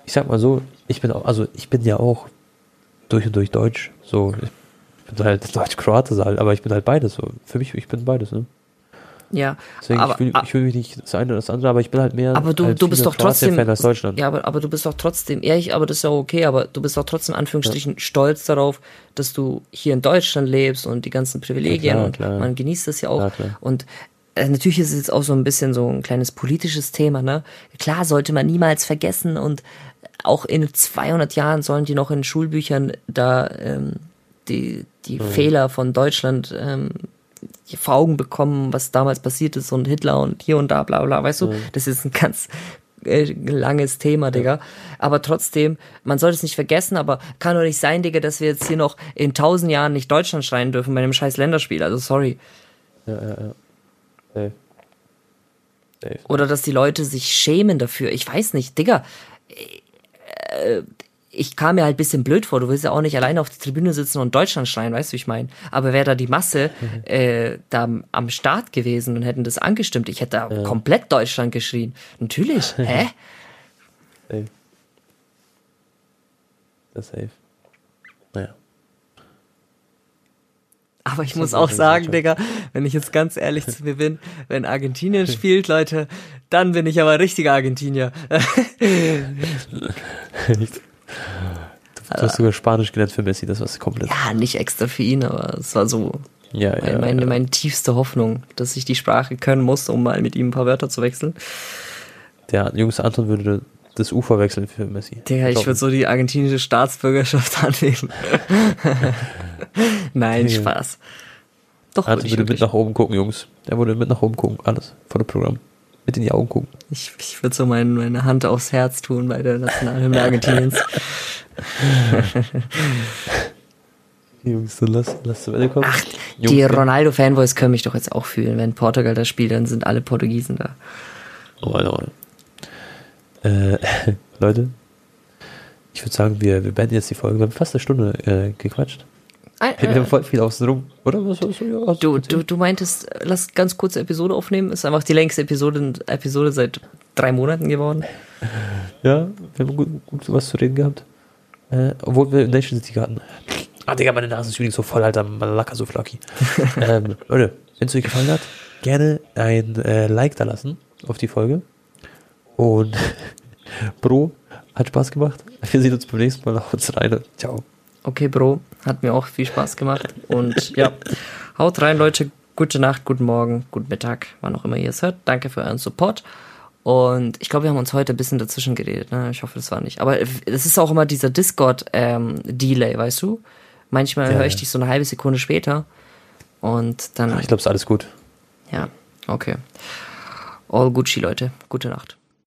ich sag mal so, ich bin auch, also ich bin ja auch durch und durch Deutsch. So, ich bin halt Deutsch-Kroate, aber ich bin halt beides. So. Für mich, ich bin beides, ne? Ja, Deswegen, aber, ich, will, ich will mich nicht das eine oder das andere, aber ich bin halt mehr. Aber du, halt du bist doch trotzdem. Fan als Deutschland. Ja, aber, aber du bist doch trotzdem, ehrlich, aber das ist ja okay, aber du bist doch trotzdem Anführungsstrichen ja. stolz darauf, dass du hier in Deutschland lebst und die ganzen Privilegien klar, und man genießt das ja auch. Ja, und äh, natürlich ist es jetzt auch so ein bisschen so ein kleines politisches Thema, ne? Klar sollte man niemals vergessen und auch in 200 Jahren sollen die noch in Schulbüchern da ähm, die, die mhm. Fehler von Deutschland ähm, vor Augen bekommen, was damals passiert ist und Hitler und hier und da, bla bla, weißt du? Mhm. Das ist ein ganz äh, langes Thema, Digga. Aber trotzdem, man sollte es nicht vergessen, aber kann doch nicht sein, Digga, dass wir jetzt hier noch in tausend Jahren nicht Deutschland schreien dürfen bei einem scheiß Länderspiel. Also sorry. Ja, ja, ja. Hey. Hey. Oder dass die Leute sich schämen dafür. Ich weiß nicht, Digga. äh, ich kam mir halt ein bisschen blöd vor. Du willst ja auch nicht alleine auf der Tribüne sitzen und Deutschland schreien, weißt du, wie ich meine? Aber wäre da die Masse mhm. äh, da am Start gewesen und hätten das angestimmt, ich hätte da ja. komplett Deutschland geschrien. Natürlich. Hä? Safe. Das safe. Naja. Aber ich muss auch sagen, Digga, wenn ich jetzt ganz ehrlich zu mir bin, wenn Argentinien spielt, Leute, dann bin ich aber richtiger Argentinier. Du hast sogar Spanisch gelernt für Messi, das war komplett. Ja, nicht extra für ihn, aber es war so ja, meine, ja, meine, ja. meine tiefste Hoffnung, dass ich die Sprache können muss, um mal mit ihm ein paar Wörter zu wechseln. Der jüngste Anton würde das Ufer wechseln für Messi. Digga, ich würde so die argentinische Staatsbürgerschaft annehmen. Nein, Spaß. Doch, Anton würde mit nach oben gucken, Jungs. Er würde mit nach oben gucken, alles. Vor dem Programm mit in die Augen gucken. Ich, ich würde so mein, meine Hand aufs Herz tun bei der Nationalhymne Argentiniens. Jungs, dann lass, lass zum Ende kommen. Ach, Jungs, die Ronaldo-Fanboys können mich doch jetzt auch fühlen. Wenn Portugal das spielt, dann sind alle Portugiesen da. Oh, oh. Äh, Leute, ich würde sagen, wir, wir beenden jetzt die Folge. Wir haben fast eine Stunde äh, gequatscht. Ein, wir haben voll viel außen rum, oder? Was, was, ja, du, du, du meintest, lass ganz kurze Episode aufnehmen. Ist einfach die längste Episode, Episode seit drei Monaten geworden. Ja, wir haben gut, gut was zu reden gehabt. Äh, obwohl wir Nation City hatten. Ah, Digga, meine Nase ist übrigens so voll, Alter. Malaka so flaky. ähm, Leute, wenn es euch gefallen hat, gerne ein äh, Like da lassen auf die Folge. Und Bro, hat Spaß gemacht. Wir sehen uns beim nächsten Mal. Haut rein. Ciao. Okay, Bro, hat mir auch viel Spaß gemacht. Und ja, haut rein, Leute. Gute Nacht, guten Morgen, guten Mittag, wann auch immer ihr es hört. Danke für euren Support. Und ich glaube, wir haben uns heute ein bisschen dazwischen geredet. Ne? Ich hoffe, das war nicht. Aber es ist auch immer dieser Discord-Delay, ähm, weißt du? Manchmal ja, höre ich ja. dich so eine halbe Sekunde später. Und dann. Ach, ich glaube, es ist alles gut. Ja, okay. All Gucci, Leute. Gute Nacht.